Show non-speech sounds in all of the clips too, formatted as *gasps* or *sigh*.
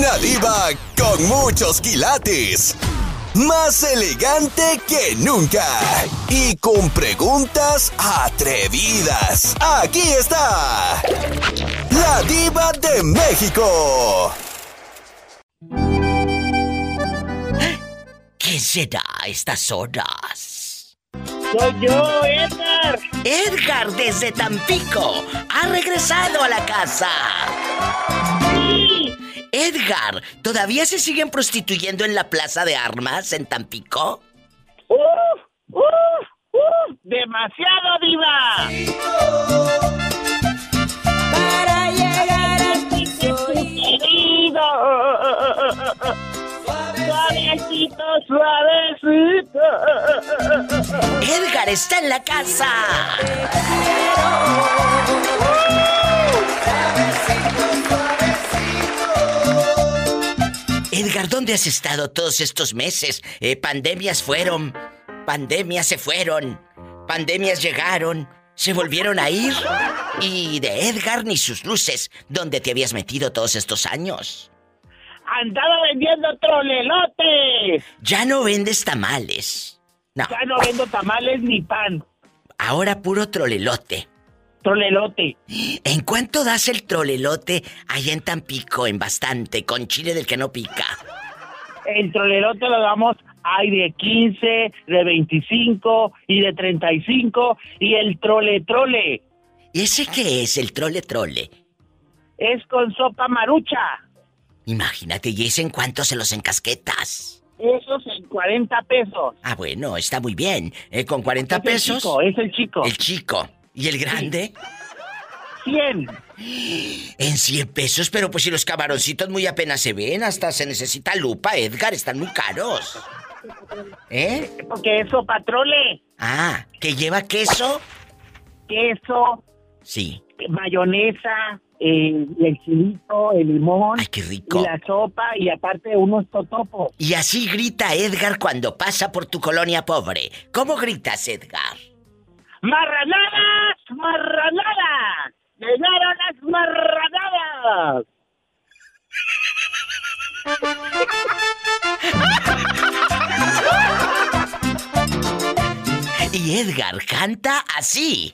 Una diva con muchos quilates. Más elegante que nunca. Y con preguntas atrevidas. Aquí está. La diva de México. ¿Quién será a estas horas? Soy yo, Edgar. Edgar desde Tampico ha regresado a la casa. Sí. Edgar, ¿todavía se siguen prostituyendo en la plaza de armas en Tampico? ¡Uf! ¡Uf! ¡Uf! ¡Demasiado, diva! Para llegar al piso Querido. Suavecito, suavecito. Edgar está en la casa. Edgar, ¿dónde has estado todos estos meses? Eh, pandemias fueron, pandemias se fueron, pandemias llegaron, se volvieron a ir. Y de Edgar ni sus luces, ¿dónde te habías metido todos estos años? Andaba vendiendo trolelotes. Ya no vendes tamales. No, Ya no vendo tamales ni pan. ahora puro trolelote. Trolelote. ¿En cuánto das el trolelote allá en Tampico, en bastante, con chile del que no pica? El trolelote lo damos hay de 15, de 25 y de 35 y el trole trole ¿Y ese qué es, el trole trole? es con sopa marucha. Imagínate, ¿y ese en cuánto se los encasquetas? Esos en 40 pesos. Ah, bueno, está muy bien. Eh, con 40 Es el pesos. chico, es el chico. El chico. ¿Y el grande? 100. En 100 pesos, pero pues si los camaroncitos muy apenas se ven, hasta se necesita lupa, Edgar, están muy caros. ¿Eh? Porque es sopa trole. Ah, ¿que lleva queso? Queso, Sí. mayonesa, eh, el chilito, el limón. Ay, qué rico. Y la sopa y aparte unos totopos. Y así grita Edgar cuando pasa por tu colonia pobre. ¿Cómo gritas, Edgar? ¡Marranadas! ¡Marranadas! ¡Llegaron las marranadas! Y Edgar canta así.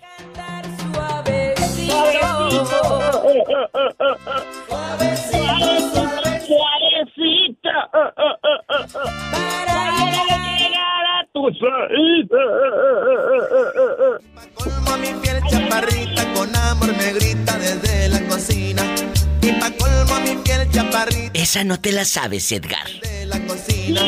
Suavecito. Para llegar a. colmo mi piel chaparrita con amor me grita desde la cocina. Y pa' colmo mi piel chaparrita Esa no te la sabes, Edgar. de la cocina.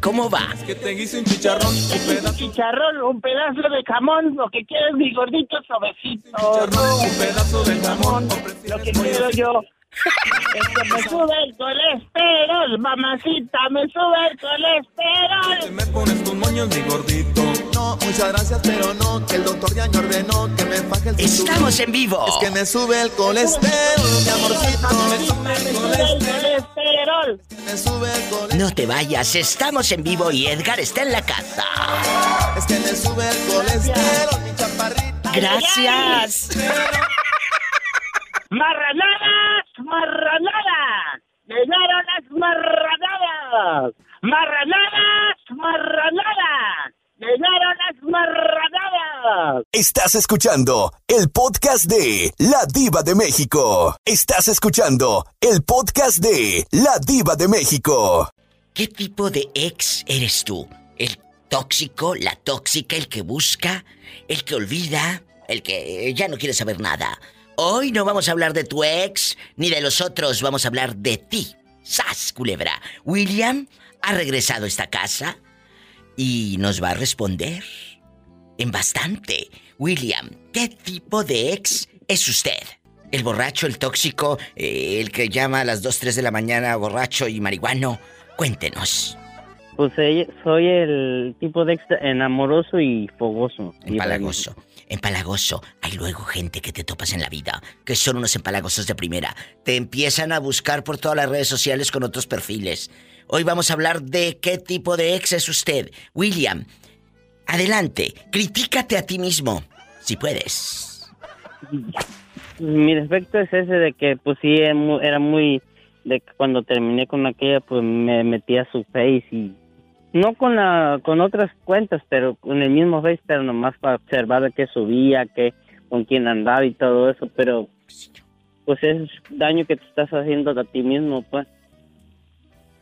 ¿Cómo va? Que te hice un chicharrón, un pedazo, Chicharrón, un pedazo de jamón, lo que quieres, mi gordito suavecito. chicharrón, un pedazo de jamón. Lo que quiero yo es que me sube el colesterol, mamacita, me sube el Te colesterol. me pones tus moños, mi gordito. No, muchas gracias, pero no. Que el doctor ya me ordenó que me faje el. Estamos en vivo. Es que me sube el colesterol, mi amorcito. Me sube el colesterol. Me sube el colesterol. No te vayas, estamos en vivo y Edgar está en la casa. Es que me sube el colesterol, mi chaparrita. Gracias. ¡Marranadas! ¡Marranadas! ¡Llegaron las marranadas! ¡Marranadas! ¡Marranadas! ¡Llegaron las marranadas! Estás escuchando el podcast de La Diva de México. Estás escuchando el podcast de La Diva de México. ¿Qué tipo de ex eres tú? ¿El tóxico, la tóxica, el que busca, el que olvida, el que ya no quiere saber nada? Hoy no vamos a hablar de tu ex ni de los otros, vamos a hablar de ti. ¡Sas, culebra! William ha regresado a esta casa y nos va a responder en bastante. William, ¿qué tipo de ex es usted? ¿El borracho, el tóxico, el que llama a las 2, 3 de la mañana borracho y marihuano? Cuéntenos. Pues eh, soy el tipo de ex enamoroso y fogoso. Empalagoso. Empalagoso. Hay luego gente que te topas en la vida, que son unos empalagosos de primera. Te empiezan a buscar por todas las redes sociales con otros perfiles. Hoy vamos a hablar de qué tipo de ex es usted. William, adelante, critícate a ti mismo, si puedes. Mi defecto es ese de que pues sí era mu- era muy de que cuando terminé con aquella, pues me metí a su Face y no con la con otras cuentas, pero con el mismo Face, pero nomás para observar qué subía, qué con quién andaba y todo eso, pero pues es daño que te estás haciendo a ti mismo, pues.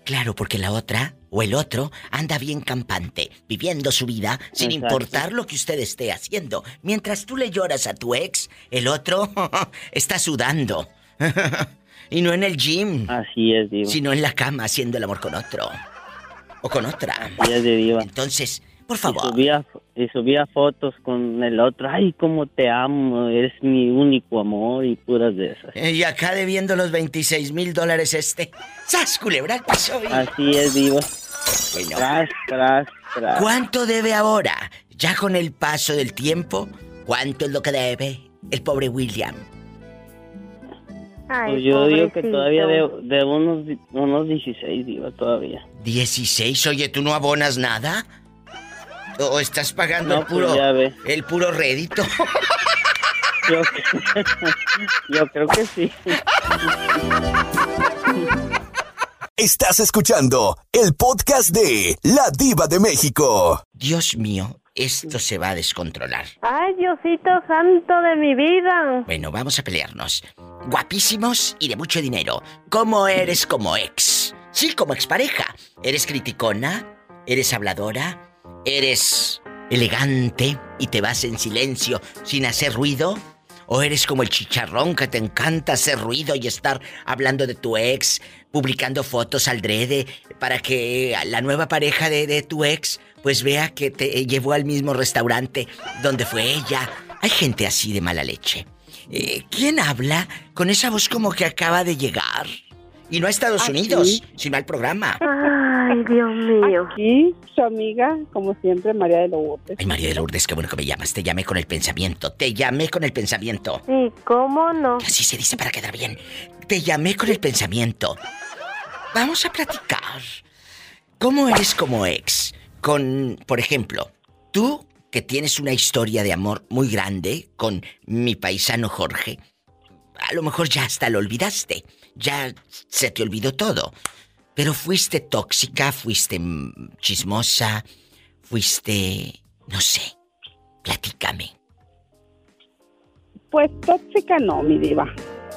Claro, porque la otra o el otro anda bien campante, viviendo su vida sin Exacto. importar lo que usted esté haciendo. Mientras tú le lloras a tu ex, el otro *laughs* está sudando. *laughs* y no en el gym, Así es, diva. sino en la cama haciendo el amor con otro. O con otra. Entonces, por Y favor. subía, y subía fotos con el otro. Ay, cómo te amo, eres mi único amor y puras de esas. Eh, Y acá debiendo los 26 mil dólares este. ¡Sas, culebra piso! Así es, diva. Bueno, Tras, tras, tras. ¿cuánto debe ahora? Ya con el paso del tiempo, ¿cuánto es lo que debe el pobre William? Ay, Pues yo digo que todavía de, de unos, unos 16, diva, todavía. 16, oye, ¿tú no abonas nada? ¿O estás pagando No, el pues puro ve. el puro rédito? *laughs* Yo, yo creo que sí. Estás escuchando el podcast de La Diva de México. Dios mío, esto se va a descontrolar. Ay, Diosito santo de mi vida. Bueno, vamos a pelearnos. Guapísimos y de mucho dinero. ¿Cómo eres como ex? Sí, como expareja. ¿Eres criticona? ¿Eres habladora? ¿Eres elegante y te vas en silencio sin hacer ruido? ¿O eres como el chicharrón que te encanta hacer ruido y estar hablando de tu ex, publicando fotos al drede para que la nueva pareja de, de tu ex pues vea que te llevó al mismo restaurante donde fue ella? Hay gente así de mala leche. Eh, ¿Quién habla con esa voz como que acaba de llegar? Y no a Estados Unidos, sino al programa. Ay, Dios mío. Aquí, su amiga, como siempre, María de Lourdes. Ay, María de Lourdes, qué bueno que me llamas. Te llamé con el pensamiento. Te llamé con el pensamiento. Sí, ¿cómo no? Así se dice para quedar bien. Te llamé con el pensamiento. Vamos a platicar. ¿Cómo eres como ex? Con, por ejemplo, tú que tienes una historia de amor muy grande con mi paisano Jorge, a lo mejor ya hasta lo olvidaste. Ya se te olvidó todo. Pero fuiste tóxica, fuiste chismosa, fuiste... no sé. Platícame. Pues tóxica no, mi diva.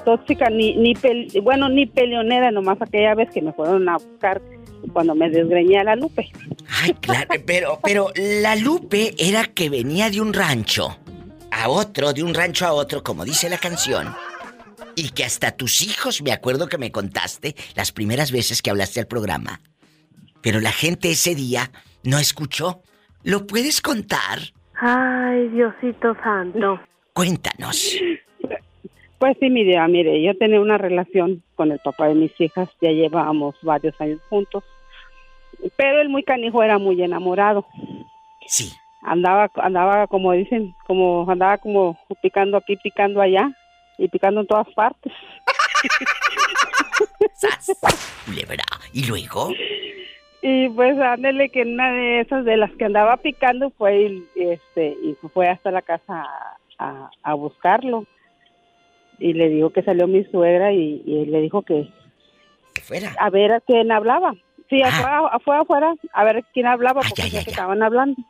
Tóxica ni, ni pel- bueno, ni peleonera, nomás aquella vez que me fueron a buscar cuando me desgreñé a la Lupe. Ay, claro, pero, pero la Lupe era que venía de un rancho a otro, de un rancho a otro, como dice la canción. Y que hasta tus hijos, me acuerdo que me contaste las primeras veces que hablaste al programa. Pero la gente ese día no escuchó. ¿Lo puedes contar? Ay, Diosito santo. Cuéntanos. Pues sí, mi diva, mire, yo tenía una relación con el papá de mis hijas, ya llevábamos varios años juntos. Pero el muy canijo era muy enamorado. Sí. Andaba, andaba como dicen, como andaba como picando aquí, picando allá y picando en todas partes. ¡Sas! ¿Y luego? Y pues ándele que una de esas de las que andaba picando fue y, este y fue hasta la casa a, a- a buscarlo y le dijo que salió mi suegra y, y le dijo que Que fuera. a ver a quién hablaba. Sí, Ah. afuera, fue afuera a ver quién hablaba Ah, porque ya, ya ya, que ya. estaban hablando.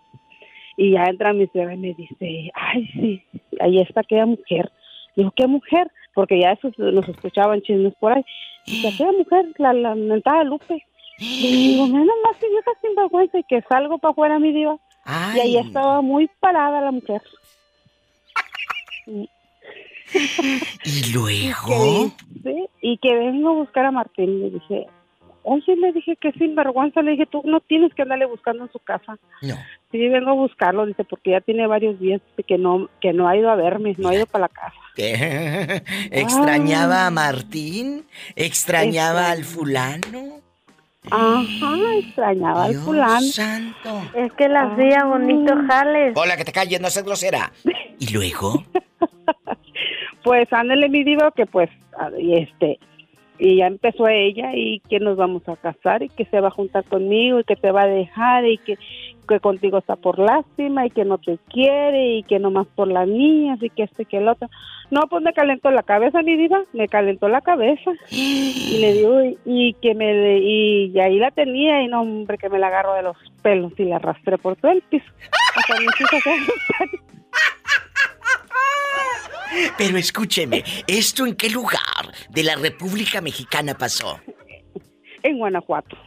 Y ya entra mi suegra y me dice, ay, sí, ahí está aquella mujer. Dijo, ¿qué mujer? Porque ya eso nos escuchaban chismes por ahí. Dice, aquella mujer, la, la mentada Lupe. Y digo, no, nomás que vieja sinvergüenza y que salgo para afuera, mi diva. Y ahí estaba muy parada la mujer. *laughs* *laughs* ¿Y luego? Que dice, y que vengo a buscar a Martín. Le dije, oye, le dije que sinvergüenza. Le dije, tú no tienes que andarle buscando en su casa. No. Sí, vengo a buscarlo, dice, porque ya tiene varios días que no, que no ha ido a verme, no ha ido para la casa. ¿Qué? *laughs* ¿Extrañaba Ah. a Martín? ¿Extrañaba al fulano? Ajá, extrañaba al fulano. santo. Es que le hacía bonito jales. Hola, que te calles, no seas grosera. *laughs* ¿Y luego? Pues ándale, mi diva, que pues, y este, y ya empezó ella y que nos vamos a casar y que se va a juntar conmigo y que te va a dejar y que, que contigo está por lástima y que no te quiere y que nomás por las niñas y que este que el otro. No, pues me calentó la cabeza, mi diva, me calentó la cabeza. Y le digo, y, y que me, y, y ahí la tenía y no, hombre, que me la agarro de los pelos y la arrastré por todo el piso. Hasta mis. *laughs* Pero escúcheme, ¿esto en qué lugar de la República Mexicana pasó? en Guanajuato.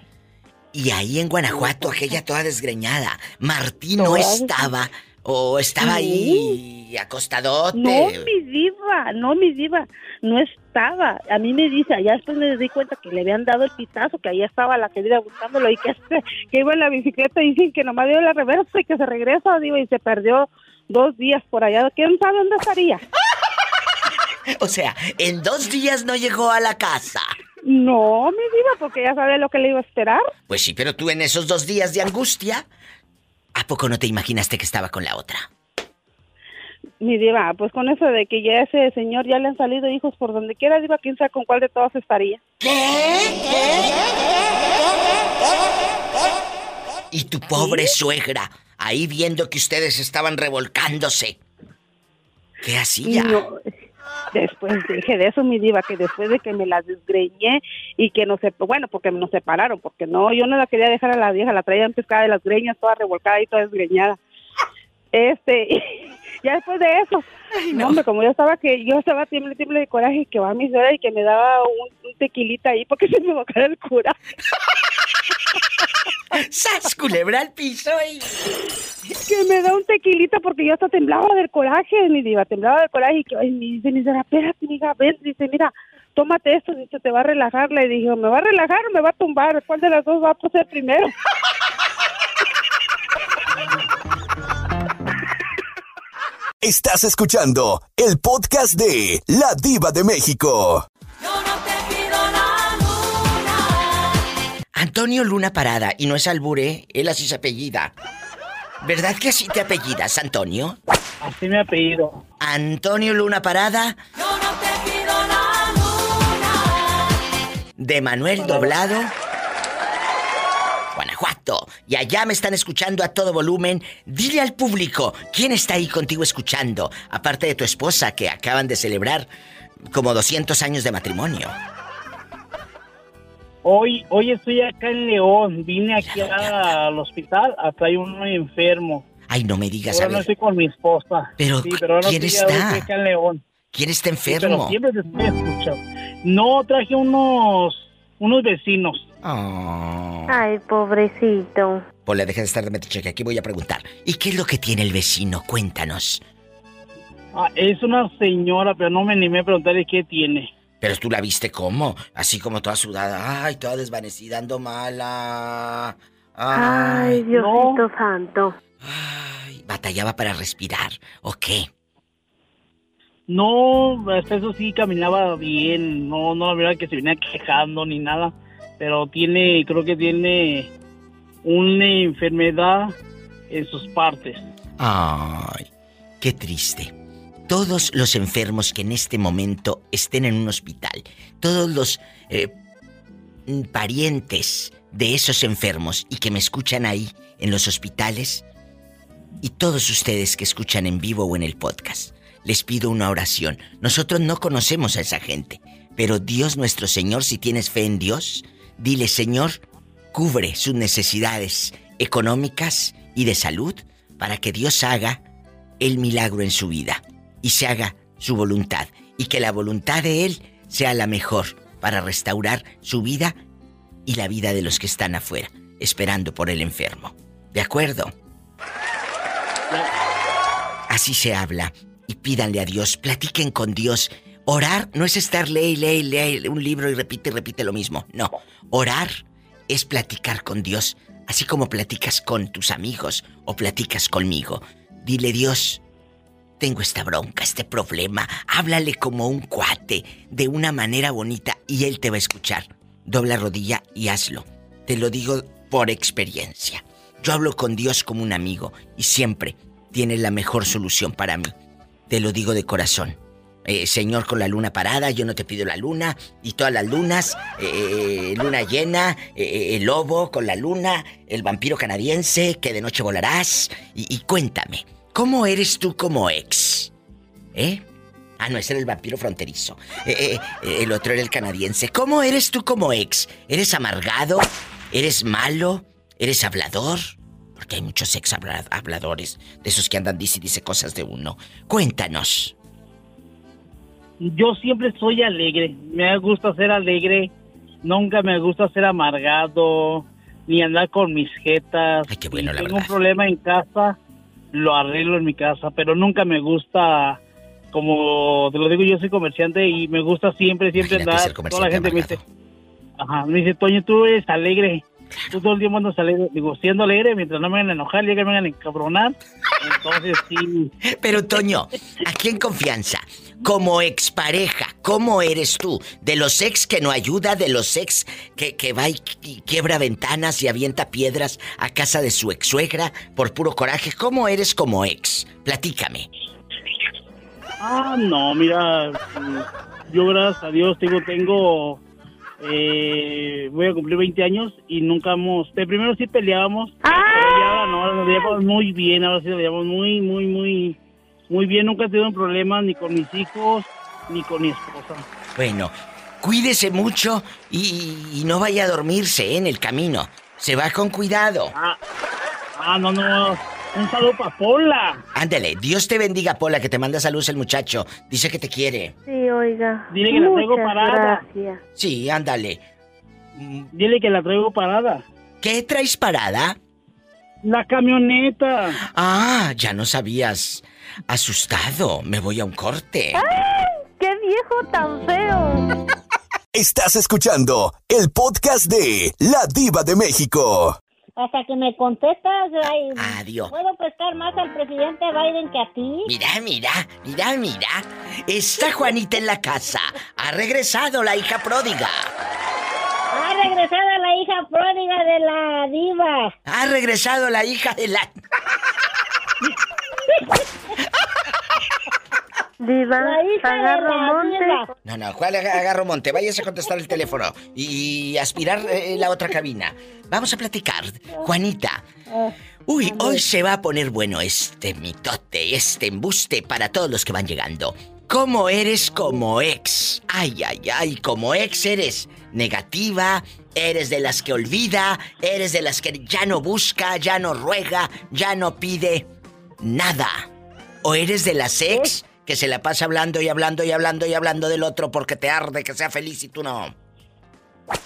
Y ahí en Guanajuato, aquella toda desgreñada, Martín no estaba o estaba ahí acostadote. No, mi diva, no, mi diva, no estaba. A mí me dice, allá después me di cuenta que le habían dado el pitazo, que ahí estaba la querida buscándolo y que, este, que iba en la bicicleta y dicen que nomás dio la reversa y que se regresa, digo, y se perdió dos días por allá. ¿Quién sabe dónde estaría? *laughs* O sea, en dos días no llegó a la casa. No, mi diva, porque ya sabe lo que le iba a esperar. Pues sí, pero tú en esos dos días de angustia, ¿a poco no te imaginaste que estaba con la otra? Mi diva, pues con eso de que ya ese señor ya le han salido hijos por donde quiera, diva, quién sabe con cuál de todos estaría. Y tu pobre suegra, ahí viendo que ustedes estaban revolcándose. ¿Qué hacía? No, después dije de eso, mi diva, que después de que me la desgreñé y que no se, bueno, porque nos separaron, porque no, yo no la quería dejar a la vieja, la traía pescada de las greñas, toda revolcada y toda desgreñada. Este, *laughs* ya después de eso, no. hombre, como yo estaba que, yo estaba tiemble, tiemble de coraje, que va a mi suegra y que me daba un, un tequilita ahí porque *laughs* se me bocara el cura. *laughs* ¡Sas, culebra al piso y... que me da un tequilita porque yo hasta temblaba del coraje, mi diva, temblaba del coraje y que ay, me dice, mi señora, espérate, mija, ven, dice, mira, tómate esto, dice, te va a relajar, le dije, ¿me va a relajar o me va a tumbar? ¿Cuál de las dos va a pasar primero? Estás escuchando el podcast de La Diva de México. Antonio Luna Parada, y no es albure, él así se apellida. ¿Verdad que así te apellidas, Antonio? Así me apellido. Antonio Luna Parada. De Manuel Doblado. Guanajuato. Y allá me están escuchando a todo volumen. Dile al público, ¿quién está ahí contigo escuchando? Aparte de tu esposa que acaban de celebrar como 200 años de matrimonio. Hoy, hoy estoy acá en León. Vine aquí al hospital. Acá hay uno enfermo. Ay, no me digas, Ahora a no estoy con mi esposa. Pero, sí, pero ahora ¿quién estoy, está? estoy acá en León. ¿Quién está Sí, pero enfermo? siempre te estoy escuchando. No, traje unos, unos vecinos. Oh. Ay, pobrecito. Pola, deja de estar de metiche, que aquí voy a preguntar. ¿Y qué es lo que tiene el vecino? Cuéntanos. Ah, es una señora, pero no me animé a preguntarle qué tiene. Pero tú la viste cómo? Así como toda sudada. Ay, toda desvanecida, ando mala. Ay, Ay, Diosito santo. ay, batallaba para respirar. ¿O qué? No, hasta eso sí caminaba bien. No, no la verdad que se venía quejando ni nada. Pero tiene, creo que tiene una enfermedad en sus partes. Ay, qué triste. Todos los enfermos que en este momento estén en un hospital, todos los eh, mm, parientes de esos enfermos y que me escuchan ahí en los hospitales, y todos ustedes que escuchan en vivo o en el podcast, les pido una oración. Nosotros no conocemos a esa gente, pero Dios nuestro Señor, si tienes fe en Dios, dile Señor, cubre sus necesidades económicas y de salud para que Dios haga el milagro en su vida y se haga su voluntad y que la voluntad de Él sea la mejor para restaurar su vida y la vida de los que están afuera, esperando por el enfermo. ¿De acuerdo? Así se habla y pídanle a Dios, platiquen con Dios. Orar no es estar lee y lee y lee un libro y repite repite lo mismo. No, orar es platicar con Dios, así como platicas con tus amigos o platicas conmigo. Dile Dios, tengo esta bronca, este problema, háblale como un cuate, de una manera bonita y Él te va a escuchar. Dobla rodilla y hazlo. Te lo digo por experiencia. Yo hablo con Dios como un amigo y siempre tiene la mejor solución para mí. Te lo digo de corazón. eh, señor con la luna parada, yo no te pido la luna, y todas las lunas, eh, luna llena, eh, el lobo con la luna, el vampiro canadiense, que de noche volarás, y cuéntame, ¿cómo eres tú como ex? ¿Eh? Ah, no, ese era el vampiro fronterizo. Eh, eh, eh, el otro era el canadiense. ¿Cómo eres tú como ex? ¿Eres amargado? ¿Eres malo? ¿Eres hablador? Porque hay muchos ex habla- habladores, de esos que andan dice y dice cosas de uno. Cuéntanos. Yo siempre soy alegre. Me gusta ser alegre. Nunca me gusta ser amargado. Ni andar con mis jetas. Ay, qué bueno, Si la tengo verdad. un problema en casa, lo arreglo en mi casa. Pero nunca me gusta, como te lo digo, yo soy comerciante y me gusta siempre, siempre Imagínate andar. Toda la gente me dice, amargado. ajá, me dice, Toño, tú eres alegre. Tú todo el tiempo andas alegre. Digo, siendo alegre, mientras no me hagan enojar, ya que me hagan encabronar. Entonces, sí. *laughs* Pero Toño, aquí en confianza, como expareja, ¿cómo eres tú? De los ex que no ayuda, de los ex que, que va y qui- quiebra ventanas y avienta piedras a casa de su ex suegra por puro coraje, ¿cómo eres como ex? Platícame. Ah, no, mira, yo gracias a Dios tengo, tengo, eh, voy a cumplir 20 años y nunca hemos, de primero sí peleábamos, pero ya ahora no, ahora nos llevamos muy bien, ahora sí nos llevamos muy, muy, muy, muy bien, nunca he tenido un problema ni con mis hijos, ni con mi esposa. Bueno, cuídese mucho y, y no vaya a dormirse ¿eh? en el camino. Se va con cuidado. Ah, ah, no, no, un saludo para Pola. Ándale, Dios te bendiga, Pola, que te manda saludos el muchacho. Dice que te quiere. Sí, oiga. Dile que la traigo parada. gracias. Sí, ándale. Mm, Dile que la traigo parada. ¿Qué traes parada? La camioneta. Ah, ya no sabías. Asustado, me voy a un corte. ¡Qué viejo tan feo! *laughs* Estás escuchando el podcast de La Diva de México. Hasta que me contestas, ay, Adiós. puedo prestar más al presidente Biden que a ti. Mira, mira, mira, mira. Está Juanita en la casa. Ha regresado la hija pródiga. Ha regresado la hija pródiga de la diva. Ha regresado la hija de la... Diva, La hija de agarro la monte. diva. No, no, ¿cuál ag- agarro monte? Váyase a contestar el teléfono y aspirar eh, la otra cabina. Vamos a platicar. Juanita. Uy, hoy se va a poner bueno este mitote, este embuste para todos los que van llegando. ¿Cómo eres como ex? Ay, ay, ay, como ex eres negativa, eres de las que olvida, eres de las que ya no busca, ya no ruega, ya no pide nada. ¿O eres de las ex que se la pasa hablando y hablando y hablando y hablando del otro porque te arde que sea feliz y tú no?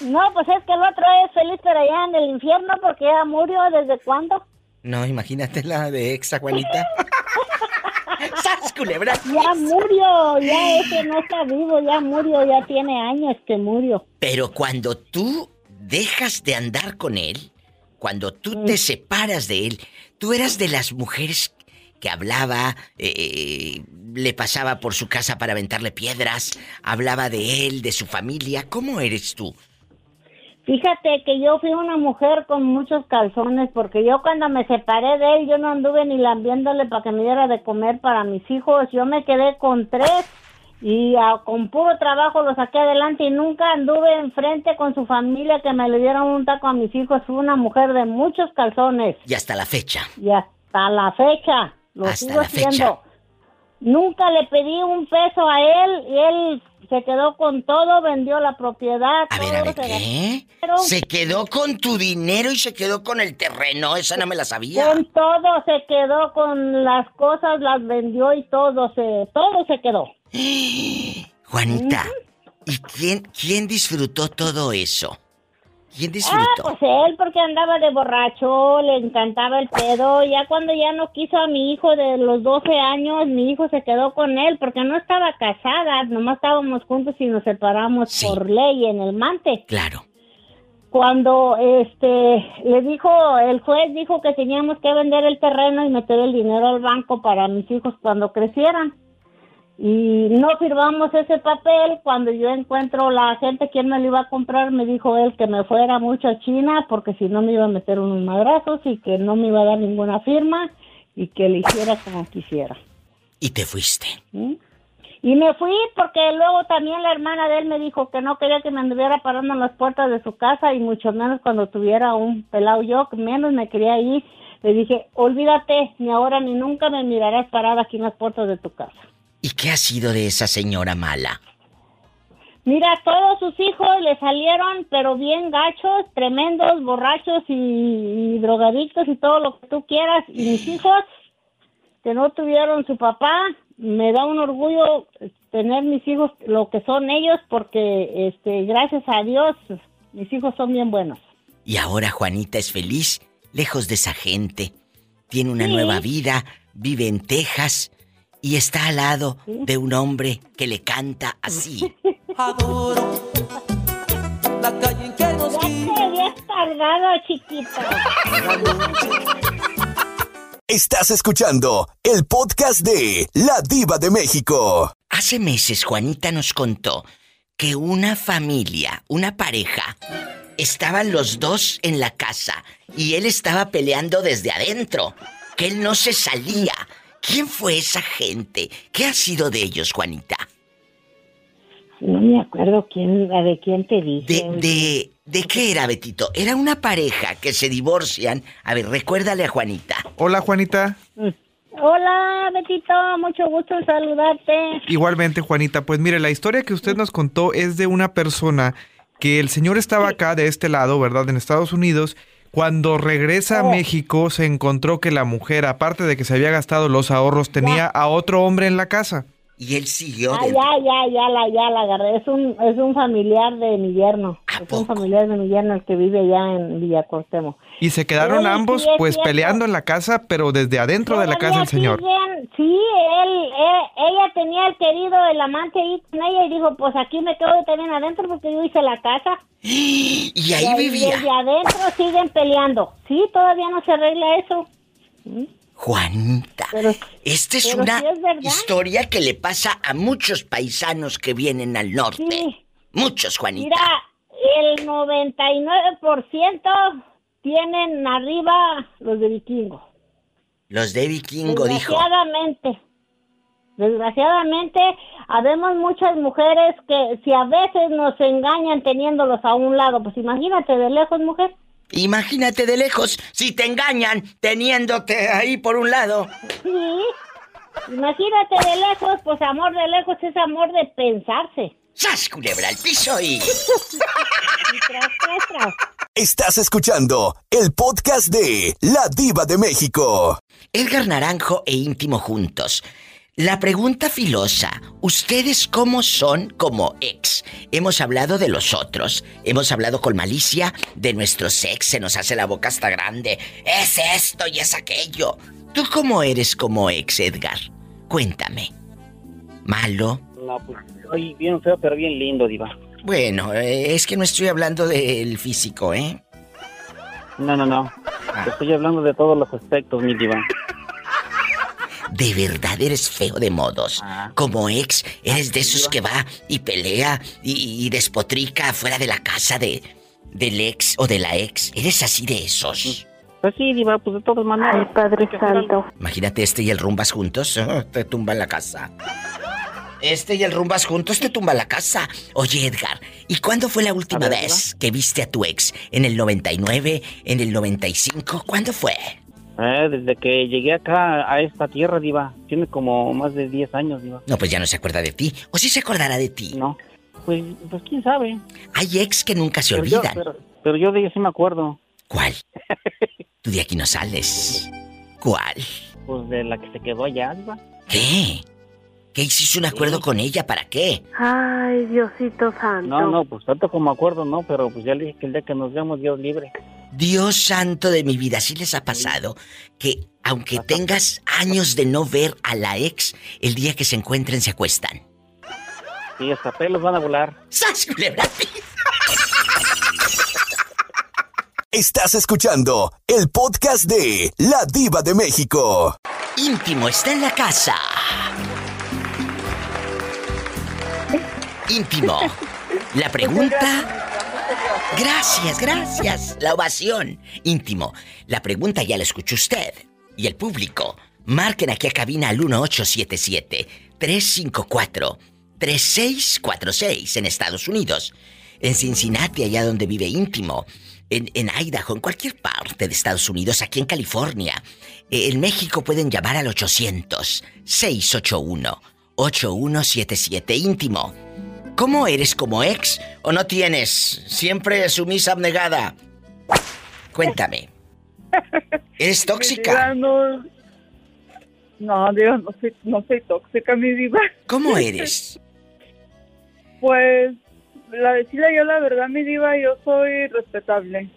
No, pues es que el otro es feliz pero allá en el infierno porque ya murió desde cuándo. No, imagínate la de ex, Juanita. *laughs* ¡Sas, culebra! Ya murió, ya ese no está vivo, ya murió, ya tiene años que murió. Pero cuando tú dejas de andar con él, cuando tú te separas de él, tú eras de las mujeres que hablaba, eh, le pasaba por su casa para aventarle piedras, hablaba de él, de su familia. ¿Cómo eres tú? Fíjate que yo fui una mujer con muchos calzones porque yo cuando me separé de él yo no anduve ni lambiéndole para que me diera de comer para mis hijos. Yo me quedé con tres y ah, con puro trabajo lo saqué adelante y nunca anduve enfrente con su familia que me le dieran un taco a mis hijos. Fui una mujer de muchos calzones Y hasta la fecha. y hasta la fecha lo Hasta sigo la fecha. Nunca le pedí un peso a él y él se quedó con todo, vendió la propiedad. A ver, todo, a ver, se ¿qué? Se quedó con tu dinero y se quedó con el terreno. Esa no me la sabía. Con todo se quedó, con las cosas las vendió y todo se, todo se quedó. *gasps* Juanita, ¿y quién, quién disfrutó todo eso? ¿Quién Ah, pues él porque andaba de borracho, le encantaba el pedo. Ya cuando ya no quiso a mi hijo de los 12 años, mi hijo se quedó con él porque no estaba casada, nomás estábamos juntos y nos separamos Sí. por ley en el mante. Claro. Cuando este le dijo, el juez dijo que teníamos que vender el terreno y meter el dinero al banco para mis hijos cuando crecieran. Y no firmamos ese papel. Cuando yo encuentro la gente quien me lo iba a comprar, me dijo él que me fuera mucho a China porque si no me iba a meter unos madrazos y que no me iba a dar ninguna firma y que le hiciera como quisiera. Y te fuiste. ¿Mm? Y me fui porque luego también la hermana de él me dijo que no quería que me anduviera parando en las puertas de su casa y mucho menos cuando tuviera un pelado yo, que menos me quería ir. Le dije, olvídate, ni ahora ni nunca me mirarás parada aquí en las puertas de tu casa. ¿Y qué ha sido de esa señora mala? Mira, todos sus hijos le salieron, pero bien gachos, tremendos, borrachos y, y drogadictos y todo lo que tú quieras. Y mis hijos, que no tuvieron su papá, me da un orgullo tener mis hijos lo que son ellos, porque este, gracias a Dios, mis hijos son bien buenos. Y ahora Juanita es feliz, lejos de esa gente. Tiene una Sí. nueva vida, vive en Texas y está al lado de un hombre que le canta así. *laughs* Adoro la calle en que nos Ya te habías tardado, chiquito. Estás escuchando el podcast de La Diva de México. Hace meses Juanita nos contó que una familia, una pareja, estaban los dos en la casa y él estaba peleando desde adentro, que él no se salía. ¿Quién fue esa gente? ¿Qué ha sido de ellos, Juanita? No me acuerdo quién, de quién te dije. ¿De, de, de qué era, Betito? Era una pareja que se divorcian. A ver, recuérdale a Juanita. Hola Juanita. Hola, Betito, mucho gusto en saludarte. Igualmente Juanita, pues mire, la historia que usted nos contó es de una persona que el señor estaba acá de este lado, ¿verdad? En Estados Unidos. Cuando regresa a Oh. México se encontró que la mujer, aparte de que se había gastado los ahorros, tenía a otro hombre en la casa. Y él siguió Ah, ya, ya, ya la, ya la agarré. Es un, es un familiar de mi yerno. ¿A Es un familiar de mi yerno el que vive allá en Villa Cortemo. Y se quedaron ambos sí, pues cierto. peleando en la casa, pero desde adentro de la casa el señor. siguen- sí, él, eh, ella tenía el querido, el amante ahí con ella y dijo, pues aquí me quedo también adentro porque yo hice la casa. *gasps* Y ahí vivía. Desde adentro siguen peleando. Sí, todavía no se arregla eso. Juanita. Pero- Esta es una sí es verdad. historia que le pasa a muchos paisanos que vienen al norte. Sí. Muchos, Juanita. Mira, el 99% tienen arriba los de vikingo. Los de Vikingo dijo. Desgraciadamente. Desgraciadamente, habemos muchas mujeres que si a veces nos engañan teniéndolos a un lado, pues imagínate de lejos, mujer. Imagínate de lejos si te engañan teniéndote ahí por un lado. Sí. Imagínate de lejos, pues amor de lejos es amor de pensarse. ¡Sas, culebra al piso y... *laughs* Estás escuchando el podcast de La Diva de México. Edgar Naranjo e íntimo juntos. La pregunta filosa, ¿ustedes cómo son como ex? Hemos hablado de los otros, hemos hablado con malicia de nuestros ex, se nos hace la boca hasta grande, es esto y es aquello. ¿Tú cómo eres como ex, Edgar? Cuéntame. ¿Malo? No, pues soy bien feo, pero bien lindo, Diva. Bueno, eh, es que no estoy hablando del físico, ¿eh? No, no, no. Estoy hablando de todos los aspectos, mi Diva. De verdad eres feo de modos. Como ex, eres de esos que va y pelea y, y despotrica afuera de la casa de del ex o de la ex. ¿Eres así de esos? Pues sí, Diva, pues de todas maneras. Ay, Padre Santo. Imagínate este y el rumbas juntos, te tumban la casa. Este y el rumbas juntos te tumban la casa. Oye, Edgar, ¿y cuándo fue la última ver, vez que viste a tu ex? ¿En el 99? ¿En el 95? ¿Cuándo fue? Eh, desde que llegué acá a esta tierra, Diva. Tiene como más de 10 años, Diva. No, pues ya no se acuerda de ti. ¿O sí se acordará de ti? No. Pues, pues quién sabe. Hay ex que nunca se Pero yo, olvidan. pero, pero yo de ella sí me acuerdo. ¿Cuál? *laughs* Tú de aquí no sales. ¿Cuál? Pues de la que se quedó allá, Diva. ¿Qué? ¿Qué hiciste un acuerdo con ella? ¿Para qué? Ay, Diosito Santo. No, no, pues tanto como acuerdo, no, pero pues ya le dije que el día que nos vemos, Dios libre. Dios santo de mi vida, ¿sí les ha pasado que aunque tengas años de no ver a la ex, el día que se encuentren se acuestan? Sí, hasta pelos van a volar. ¡Sas, culebra! Estás escuchando el podcast de La Diva de México. Íntimo está en la casa. Íntimo. La pregunta... Gracias, gracias. La ovación. Íntimo. La pregunta ya la escuchó usted. Y el público. Marquen aquí a cabina al 354-3646 en Estados Unidos. En Cincinnati, allá donde vive íntimo. En, en Idaho, en cualquier parte de Estados Unidos, aquí en California. En México pueden llamar al 800-681-8177 íntimo. ¿Cómo eres como ex o no tienes? Siempre sumisa abnegada. Cuéntame. ¿Eres *laughs* tóxica? Diva, no, no, diva, no soy, no soy tóxica, mi diva. ¿Cómo *laughs* eres? Pues, la decirle yo la verdad, mi diva, yo soy respetable.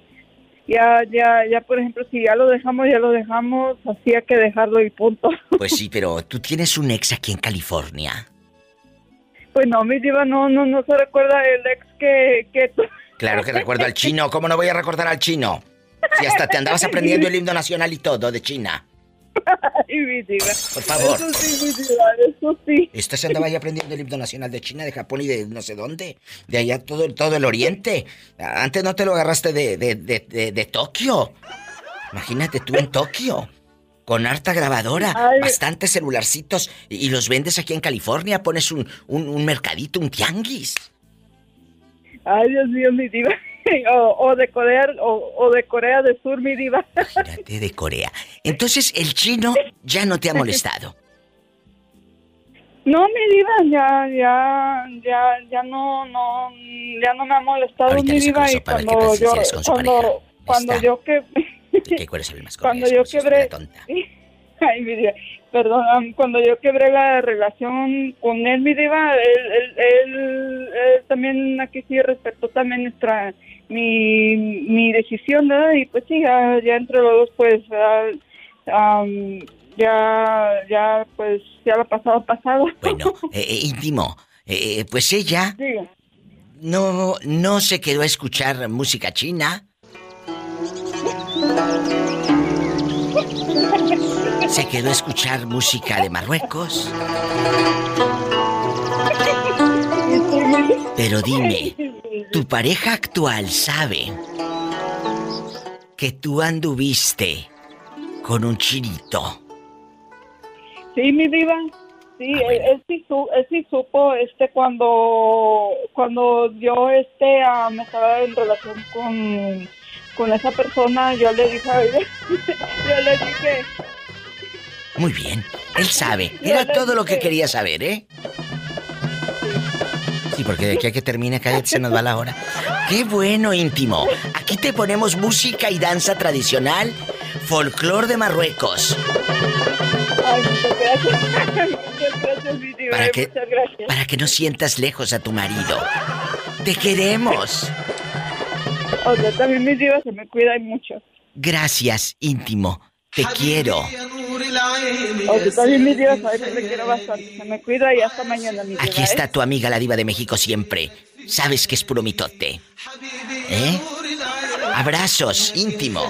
Ya, ya, ya, por ejemplo, si ya lo dejamos, ya lo dejamos, así hay que dejarlo y punto. Pues sí, pero tú tienes un ex aquí en California. Pues no, mi diva, no, no, no se recuerda el ex que, que Claro que recuerdo al chino. ¿Cómo no voy a recordar al chino? Si hasta te andabas aprendiendo el himno nacional y todo de China. *laughs* Ay, mi diva. Por favor. Eso sí, mi diva, eso sí. Este se andaba ahí aprendiendo el himno nacional de China, de Japón y de no sé dónde. De allá todo, todo el oriente. Antes no te lo agarraste de, de, de, de- de Tokio. Imagínate tú en Tokio. Con harta grabadora, Ay. bastantes celularcitos. Y, y los vendes aquí en California. Pones un, un, un mercadito, un tianguis. Ay, Dios mío, mi diva. *laughs* O, o de Corea, o, o de Corea del Sur, mi diva. Imagínate de Corea. Entonces el chino ya no te ha molestado. No, mi diva, ya, ya, ya, ya no, no, ya no me ha molestado Ahorita mi diva y cuando yo, cuando, cuando yo que, ¿Qué cuál es el más cuando yo quebré, *laughs* ay, mi diva, perdón, cuando yo quebré la relación con él, mi diva, él, él, él, él también aquí sí respetó también nuestra, mi, mi decisión, ¿verdad? Y pues sí, ya, ya entre los dos, pues, ya, ya, pues, ya lo pasado, pasado. Bueno, *laughs* eh, eh, íntimo. eh, pues ella Diga. no, no se quedó a escuchar música china. Se quedó a escuchar música de Marruecos. Pero dime, ¿tu pareja actual sabe que tú anduviste con un chinito? Sí, mi diva. Sí, él, él sí él sí supo este cuando cuando yo este ah, me estaba en relación con con esa persona, yo le dije a ella, *laughs* yo le dije, Muy bien, él sabe. Era todo lo que quería saber, ¿eh? Sí, porque de aquí a que termine, cállate, se nos va la hora. ¡Qué bueno, íntimo! Aquí te ponemos música y danza tradicional, folclor de Marruecos. ay, muchas gracias, *laughs* muchas gracias, mi diva, Para que, muchas gracias. para que no sientas lejos a tu marido. ¡Te queremos! O sea, también mi diva se me cuida y mucho. Gracias, íntimo. Te quiero. O sea, también mi diva sabe que te quiero bastante. Se me cuida y hasta mañana, mi diva. Aquí ¿eh? está tu amiga la diva de México siempre. Sabes que es puro mitote. ¿Eh? Abrazos, íntimo.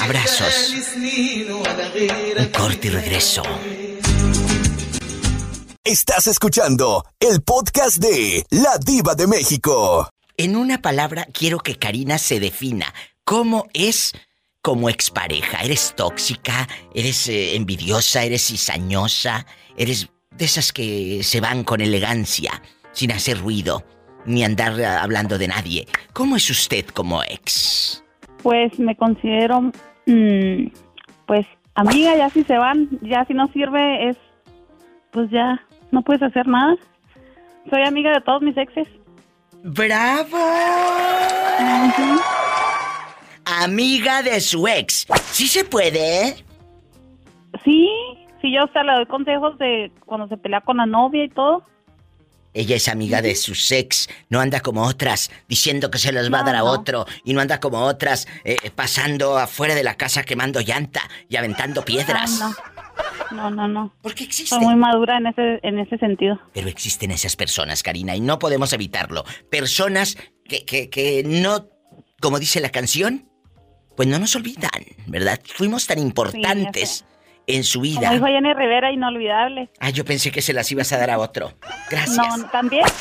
Abrazos. Un corte y regreso. Estás escuchando el podcast de La Diva de México. En una palabra, quiero que Karina se defina. ¿Cómo es como expareja? ¿Eres tóxica? ¿Eres eh, envidiosa? ¿Eres cizañosa? ¿Eres de esas que se van con elegancia, sin hacer ruido, ni andar eh, hablando de nadie? ¿Cómo es usted como ex? Pues me considero, mm, pues amiga, ya si se van, ya si no sirve es, pues ya no puedes hacer nada. Soy amiga de todos mis exes. ¡Bravo! Amiga de su ex. ¿Sí se puede? Sí, sí, yo hasta le doy consejos de cuando se pelea con la novia y todo. Ella es amiga de su ex, no anda como otras diciendo que se los va a dar a no. otro y no anda como otras eh, pasando afuera de la casa quemando llanta y aventando piedras. No. No, no, no. Porque existe. Soy muy madura en ese, en ese sentido. Pero existen esas personas, Karina, y no podemos evitarlo. Personas que, que, que no, como dice la canción, pues no nos olvidan, ¿verdad? Fuimos tan importantes en su Como vida. dijo Jenny Rivera, inolvidable. Ah, yo pensé que se las ibas a dar a otro. Gracias. No, también. *laughs*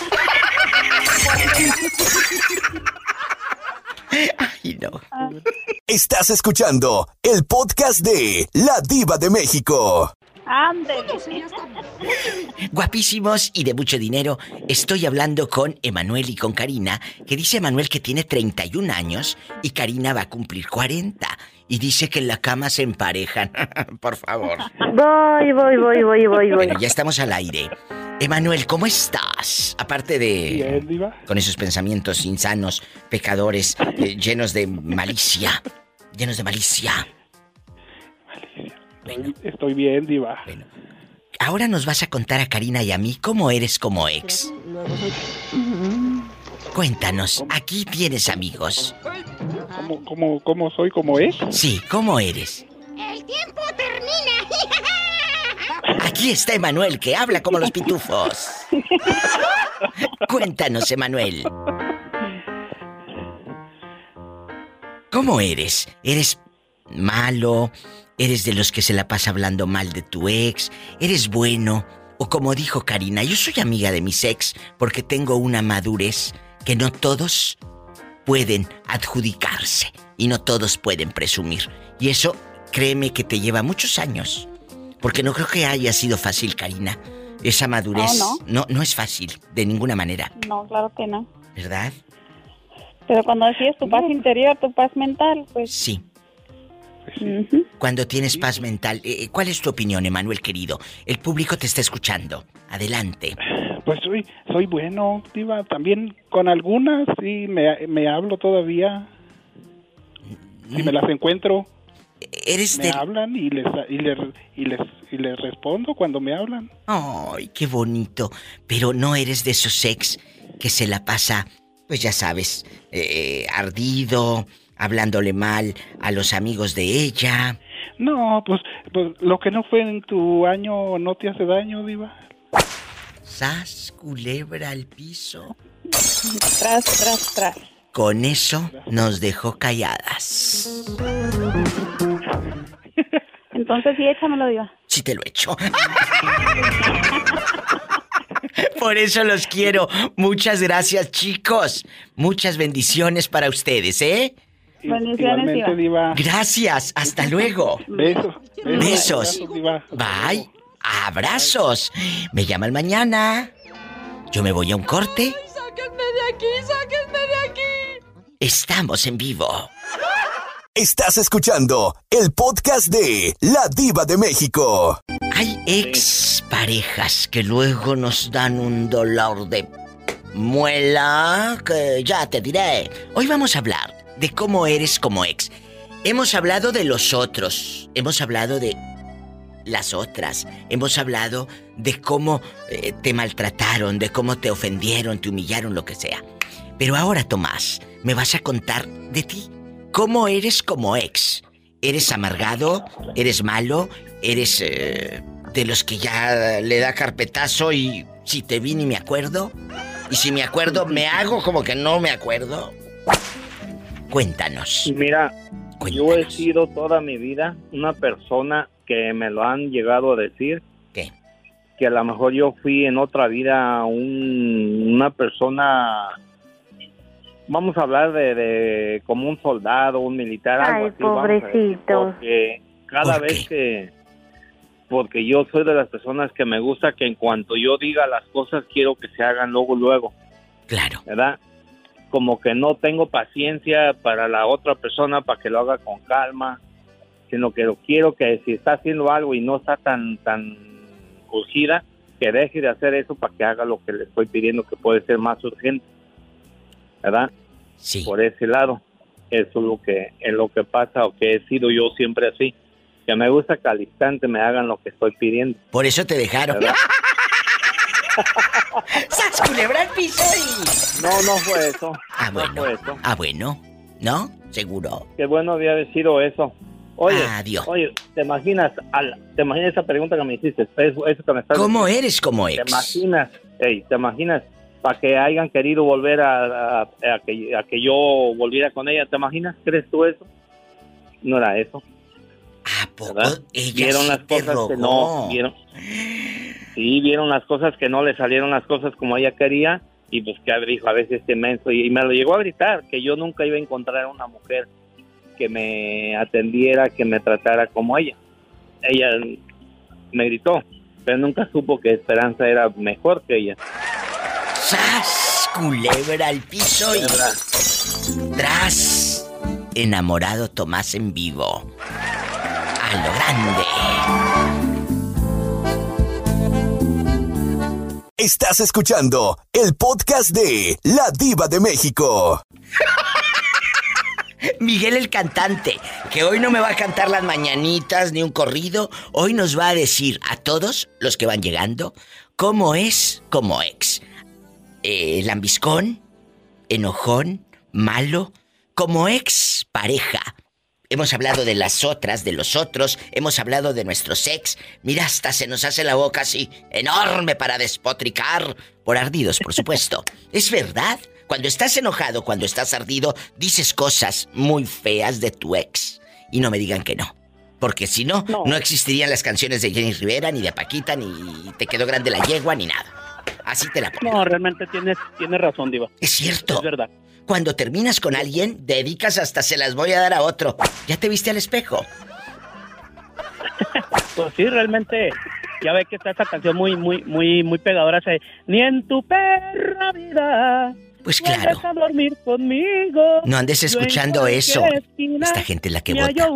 Ay, no. Estás escuchando el podcast de La Diva de México. Ándele. Guapísimos y de mucho dinero. Estoy hablando con Emanuel y con Karina, que dice Emanuel que tiene 31 años y Karina va a cumplir 40. Y dice que en la cama se emparejan. *laughs* Por favor. Voy, voy, voy, voy, voy, voy. Bueno, ya estamos al aire. Emanuel, ¿cómo estás? Aparte de... Bien. Con esos pensamientos insanos, pecadores, eh, llenos de malicia. Llenos de malicia. Estoy, estoy bien, Diva. Ahora nos vas a contar a Karina y a mí cómo eres como ex. Cuéntanos, aquí tienes amigos. ¿Cómo, cómo, cómo soy como es? Sí, ¿cómo eres? El tiempo termina. *laughs* Aquí está Emanuel, que habla como los pitufos. *laughs* Cuéntanos, Emanuel. ¿Cómo eres? ¿Eres malo? ¿Eres de los que se la pasa hablando mal de tu ex? ¿Eres bueno? O como dijo Karina, yo soy amiga de mis ex porque tengo una madurez que no todos pueden adjudicarse y no todos pueden presumir. Y eso, créeme que te lleva muchos años. Porque no creo que haya sido fácil, Karina. Esa madurez No, no, no es fácil, de ninguna manera, No, claro que no. ¿verdad? Pero cuando decides tu paz interior, tu paz mental, pues... Sí. Ujú. Cuando tienes paz mental, eh, ¿cuál es tu opinión, Emanuel querido? El público te está escuchando. Adelante. Pues soy, soy bueno, Diva. También con algunas sí me, me hablo todavía. Si me las encuentro. Eres me de- hablan y les, y, les, y, les, y les respondo cuando me hablan. Ay, qué bonito. Pero no eres de esos ex que se la pasa, pues ya sabes, eh, ardido, hablándole mal a los amigos de ella. No, pues, pues lo que no fue en tu año no te hace daño, Diva. Sas, culebra al piso. Tras, tras, tras. Con eso nos dejó calladas. Entonces sí, échamelo, Diva. Sí te lo echo. *laughs* Por eso los quiero. Muchas gracias, chicos. Muchas bendiciones para ustedes, ¿eh? Igualmente, Diva. Gracias. Hasta luego. Besos. Besos. Abrazos, Diva. Bye. Abrazos. Me llaman mañana. Yo me voy a un corte. Sáquenme de aquí, sáquenme de aquí. Estamos en vivo. Estás escuchando el podcast de La Diva de México. Hay ex parejas que luego nos dan un dolor de muela que ya te diré. Hoy vamos a hablar de cómo eres como ex. Hemos hablado de los otros, hemos hablado de las otras, hemos hablado de cómo eh, te maltrataron, de cómo te ofendieron, te humillaron, lo que sea. Pero ahora, Tomás, me vas a contar de ti. ¿Cómo eres como ex? ¿Eres amargado? ¿Eres malo? ¿Eres eh, de los que ya le da carpetazo y si te vi ni me acuerdo? Y si me acuerdo, me hago como que no me acuerdo. Cuéntanos. Mira, yo he sido toda mi vida una persona que me lo han llegado a decir. ¿Qué? Que a lo mejor yo fui en otra vida un- una persona, vamos a hablar de, de como un soldado, un militar, algo Ay, así, vamos a decir, pobrecito. porque cada vez que, porque yo soy de las personas que me gusta que en cuanto yo diga las cosas quiero que se hagan luego, luego. Claro. ¿Verdad? Como que no tengo paciencia para la otra persona para que lo haga con calma, sino que lo quiero que si está haciendo algo y no está tan tan urgida, que deje de hacer eso para que haga lo que le estoy pidiendo que puede ser más urgente. ¿Verdad? Sí. Por ese lado, eso es lo que es lo que pasa o que he sido yo siempre así, que me gusta que al instante me hagan lo que estoy pidiendo. Por eso te dejaron. *laughs* ¡Sas, culebra al piso y- No, no fue eso. Ah, No bueno. fue eso. Ah, bueno. ¿No? Seguro. Qué bueno había sido eso. Oye, Adiós. oye, ¿te imaginas, al- te imaginas esa pregunta que me hiciste? Eso, eso que me estás ¿Cómo diciendo? eres como ¿Te ex? imaginas, ey, te imaginas para que hayan querido volver a, a- a que, a que yo volviera con ella? ¿Te imaginas? ¿Crees tú eso? No era eso. ¿Verdad? Ella vieron sí las cosas que no vieron. Sí, vieron las cosas que no le salieron las cosas como ella quería y pues que dijo a veces este menso y, y me lo llegó a gritar que yo nunca iba a encontrar una mujer que me atendiera, que me tratara como ella. Ella me gritó, pero nunca supo que Esperanza era mejor que ella. ¡Sas! Culebra al piso y... Tras. Enamorado Tomás en vivo. A lo grande. Estás escuchando el podcast de La Diva de México. *laughs* Miguel el cantante, que hoy no me va a cantar las mañanitas ni un corrido, hoy nos va a decir a todos los que van llegando cómo es como ex. Eh, lambiscón, enojón, malo, como ex pareja. Hemos hablado de las otras, de los otros, hemos hablado de nuestros ex. Mira, hasta se nos hace la boca así, enorme para despotricar. Por ardidos, por supuesto. *laughs* ¿Es verdad? Cuando estás enojado, cuando estás ardido, dices cosas muy feas de tu ex. Y no me digan que no. Porque si no, no, existirían las canciones de Jenny Rivera, ni de Paquita, ni Te quedó grande la yegua, ni nada. Así te la pongo. No, realmente tienes, tienes razón, Diva. Es cierto. Es verdad. Cuando terminas con alguien, dedicas hasta se las voy a dar a otro. ¿Ya te viste al espejo? *laughs* pues sí, realmente ya ve que está esta canción muy, muy, muy, muy pegadora. Ni en tu perra vida pues claro. a dormir conmigo. No andes escuchando eso. Esta gente la que vota.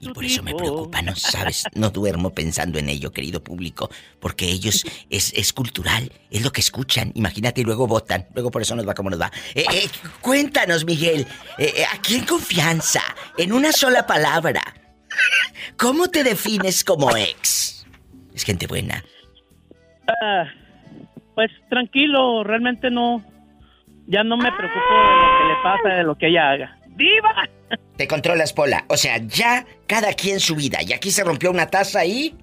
y por eso me preocupa, ¿no sabes? No duermo pensando en ello, querido público. Porque ellos es, es cultural, es lo que escuchan. Imagínate y luego votan. Luego por eso nos va como nos va. Eh, eh, cuéntanos, Miguel. Eh, aquí en confianza, en una sola palabra. ¿Cómo te defines como ex? Es gente buena. Ah, pues tranquilo, realmente no, ya no me preocupo de lo que le pasa, de lo que ella haga. ¡Viva! Te controlas, Pola. O sea, ya cada quien su vida. Y aquí se rompió una taza y...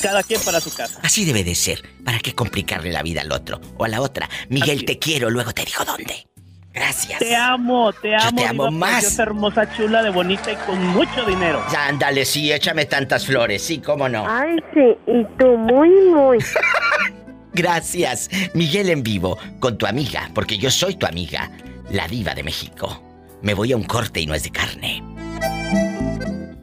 Cada quien para su casa. Así debe de ser. ¿Para qué complicarle la vida al otro o a la otra? Miguel, te quiero, luego te digo dónde. Gracias. Te amo, te amo. te amo más. hermosa, chula, de bonita y con mucho dinero. Ándale, sí, échame tantas flores, sí, cómo no. Ay, sí, y tú muy, muy. *laughs* Gracias. Miguel en vivo, con tu amiga, porque yo soy tu amiga, la diva de México. Me voy a un corte y no es de carne.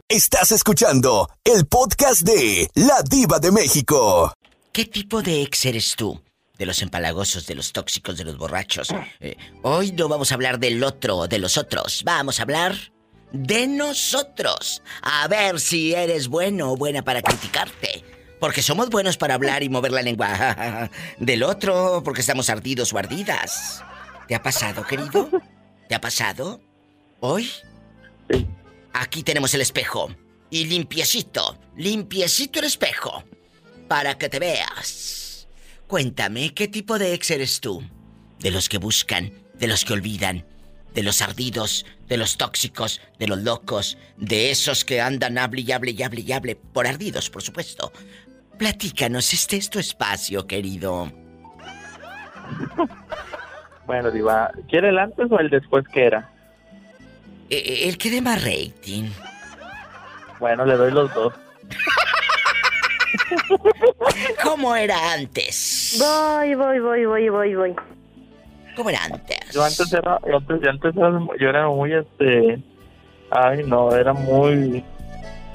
Estás escuchando el podcast de La Diva de México. ¿Qué tipo de ex eres tú? De los empalagosos, de los tóxicos, de los borrachos. Eh, hoy no vamos a hablar del otro, de los otros. Vamos a hablar de nosotros. A ver si eres bueno o buena para criticarte. Porque somos buenos para hablar y mover la lengua *laughs* del otro, porque estamos ardidos o ardidas. ¿Te ha pasado, querido? ¿Te ha pasado? ¿Hoy? Aquí tenemos el espejo. Y limpiecito, limpiecito el espejo. Para que te veas. Cuéntame, ¿qué tipo de ex eres tú? De los que buscan, de los que olvidan, de los ardidos, de los tóxicos, de los locos, de esos que andan hable y hable y hable y hable, por ardidos, por supuesto. Platícanos, este es tu espacio, querido. Bueno, Diva, ¿quiere el antes o el después que era? Eh, eh, el que dé más rating. Bueno, le doy los dos. ¿Cómo era antes? Voy, voy, voy, voy, voy, voy. ¿Cómo era antes? Yo antes era, antes, yo antes era, yo era muy, este, ay no, era muy,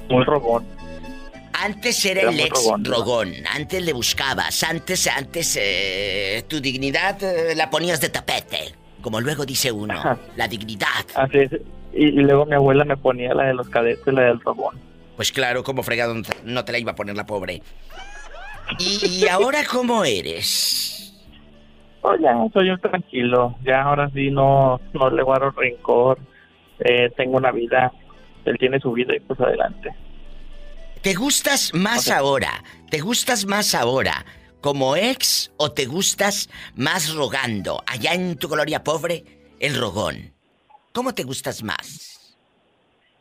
muy rogón. Antes era, el ex rogón, antes le buscabas, antes, antes eh, tu dignidad eh, la ponías de tapete, como luego dice uno, la dignidad. Así es. Y, luego mi abuela me ponía la de los cadetes, la del rogón. Pues claro, como fregado no te la iba a poner la pobre. ¿Y, ahora cómo eres? Oh, ya, soy un tranquilo. Ya ahora sí no, no le guardo rencor. Eh, tengo una vida. Él tiene su vida y pues adelante. ¿Te gustas más ahora? ¿Te gustas más ahora como ex o te gustas más rogando? Allá en tu gloria pobre, el rogón. ¿Cómo te gustas más?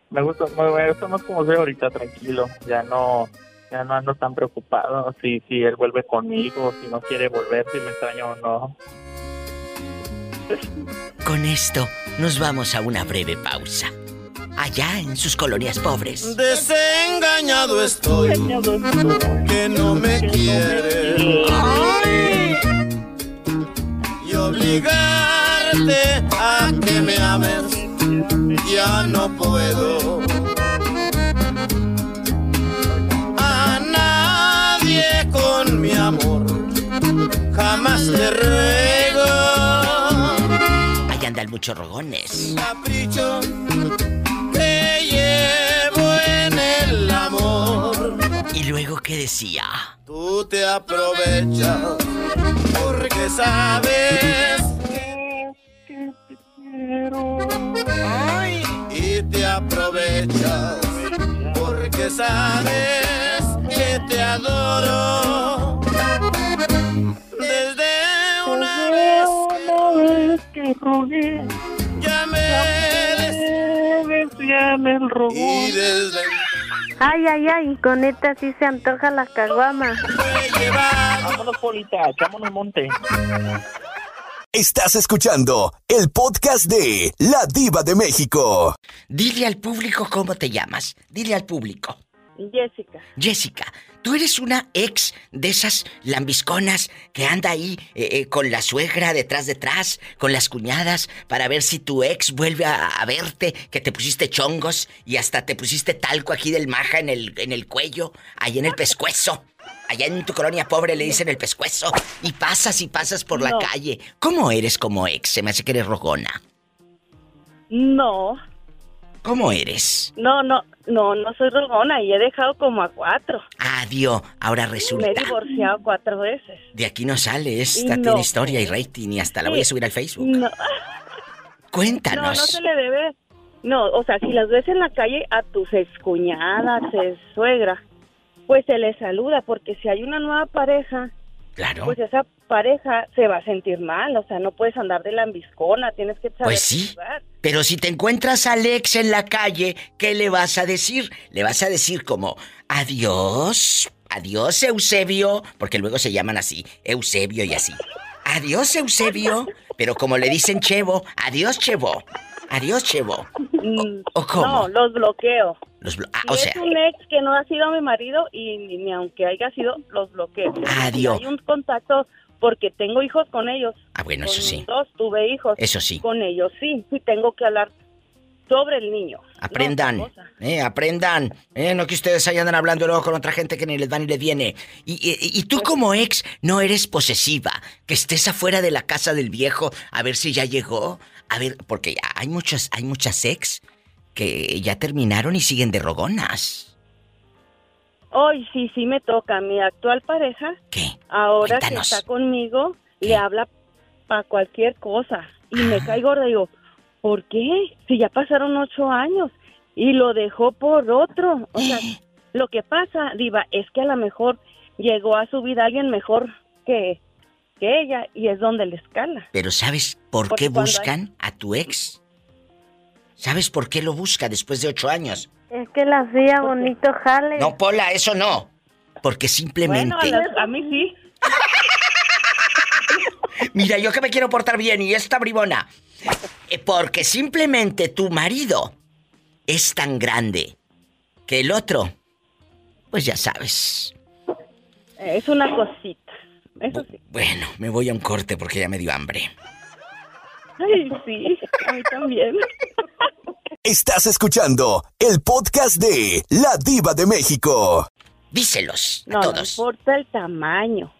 Me gusta, me gusta más como soy ahorita, tranquilo. Ya no, ya no ando tan preocupado si, si él vuelve conmigo, si no quiere volver, si me extraña o no. Con esto nos vamos a una breve pausa allá en sus colonias pobres. Desengañado estoy, que no me quieres. Y obligarte a que me ames, ya no puedo. A nadie con mi amor, jamás te ruego. Allá andan muchos rogones. Capricho llevo en el amor. ¿Y luego qué decía? Tú te aprovechas porque sabes que te quiero. Ay, y te aprovechas porque sabes que te adoro. Desde una vez que rogué, ya me decían el robo. y desde Ay, ay, ay, con esta sí se antoja la caguama. Vámonos, Polita, echámonos monte. Estás escuchando el podcast de La Diva de México. Dile al público cómo te llamas. Dile al público. Jessica. Jessica, tú eres una ex de esas lambisconas que anda ahí eh, eh, con la suegra detrás detrás, con las cuñadas, para ver si tu ex vuelve a, a verte, que te pusiste chongos y hasta te pusiste talco aquí del maja en el, en el cuello, ahí en el pescuezo. Allá en tu colonia pobre le dicen el pescuezo. Y pasas y pasas por la calle. ¿Cómo eres como ex? Se me hace que eres rogona. No, ¿Cómo eres? no, no, no, no soy rogona y he dejado como a cuatro. Adiós. Ahora Me resulta. he divorciado cuatro veces. De aquí no sale. Esta No. tiene historia y rating y hasta la voy a Sí. subir al Facebook. No, no, Cuéntanos. no se le debe. No, o sea, si las ves en la calle a tus excuñadas, ex suegra, pues se les saluda, porque si hay una nueva pareja, Claro. pues esa pareja se va a sentir mal, o sea, no puedes andar de lambiscona, tienes que saber Pues sí. jugar. Pero si te encuentras a Alex en la calle, ¿qué le vas a decir? Le vas a decir como, adiós, adiós Eusebio, porque luego se llaman así, Eusebio y así. Adiós Eusebio, pero como le dicen Chevo, adiós Chevo, adiós Chevo. ¿O cómo? Mm, No, los bloqueo. Los blo- ah, Si o es un ex que no ha sido mi marido y ni, ni aunque haya sido, los bloqueo. Adiós. Si hay un contacto porque tengo hijos con ellos. ah, bueno, eso sí. Dos, tuve hijos. Eso sí. Con ellos sí, sí tengo que hablar sobre el niño. Aprendan, eh, aprendan. Eh, no que ustedes ahí andan hablando luego con otra gente que ni les va ni les viene. Y, y- y tú como ex no eres posesiva, que estés afuera de la casa del viejo a ver si ya llegó. A ver, porque hay muchas, hay muchas ex que ya terminaron y siguen de rogonas. Hoy sí, sí me toca. Mi actual pareja, ¿Qué? ahora Cuéntanos. que está conmigo, le habla para cualquier cosa. Y me Ah. cae gorda. Digo, ¿por qué? Si ya pasaron ocho años. Y lo dejó por otro. O sea, lo que pasa, Diva, es que a lo mejor llegó a su vida alguien mejor que, que ella y es donde le escala. Pero ¿sabes por Porque qué hay- buscan a tu ex? ¿Sabes por qué lo busca después de ocho años? Es que la hacía bonito jale. No, Pola, eso no. Porque simplemente... Bueno, a, a mí sí. *laughs* Mira, yo que me quiero portar bien y esta bribona. Eh, Porque simplemente tu marido es tan grande que el otro, pues ya sabes. Es una cosita. Eso sí. Bueno, me voy a un corte porque ya me dio hambre. Ay, sí, a mí también. Estás escuchando el podcast de La Diva de México. Díselos No, no importa el tamaño.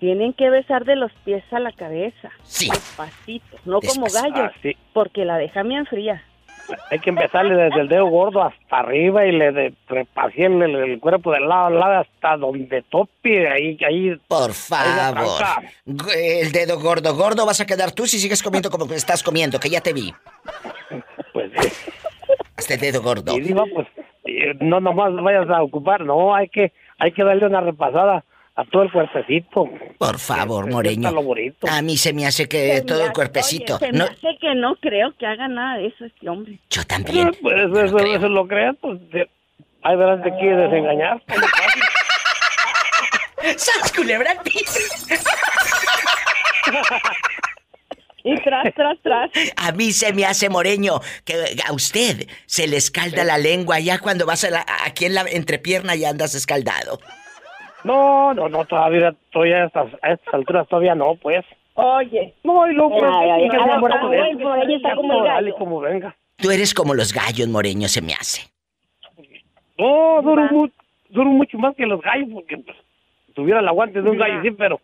Tienen que besar de los pies a la cabeza. Sí. Despacito, no como gallos, Ah, sí. porque la deja bien fría. Hay que empezarle desde el dedo gordo hasta arriba y le de, repasé el, cuerpo de lado a lado hasta donde tope. Ahí, ahí. Por favor. El dedo gordo, gordo vas a quedar tú si sigues comiendo como que estás comiendo, que ya te vi. *laughs* Pues Hasta el dedo gordo. Y digo, pues, no nomás vayas a ocupar, no, hay que, hay que darle una repasada a todo el cuerpecito. Por favor, Se Moreño. A mí se me hace que Se todo el cuerpecito. oye, se no, me hace que no creo que haga nada de eso este hombre. yo también. Pues eso, eso lo creas, pues, de- ay, verás, te quiere desengañar. *laughs* ¡Sas, culebra! Y tras, tras, tras. A mí se me hace moreño que a usted se le escalda la lengua ya cuando vas a la- aquí en la entrepierna y andas escaldado. No, no, no, todavía, todavía a estas, a estas alturas todavía no, pues. Oye. No, y luego, Ay, ay, está como el Dale, gallo. como venga. Tú eres como los gallos, moreño, se me hace. No, duro, mu- duro mucho más que los gallos, porque pues, tuviera el aguante de un gallo, sí, pero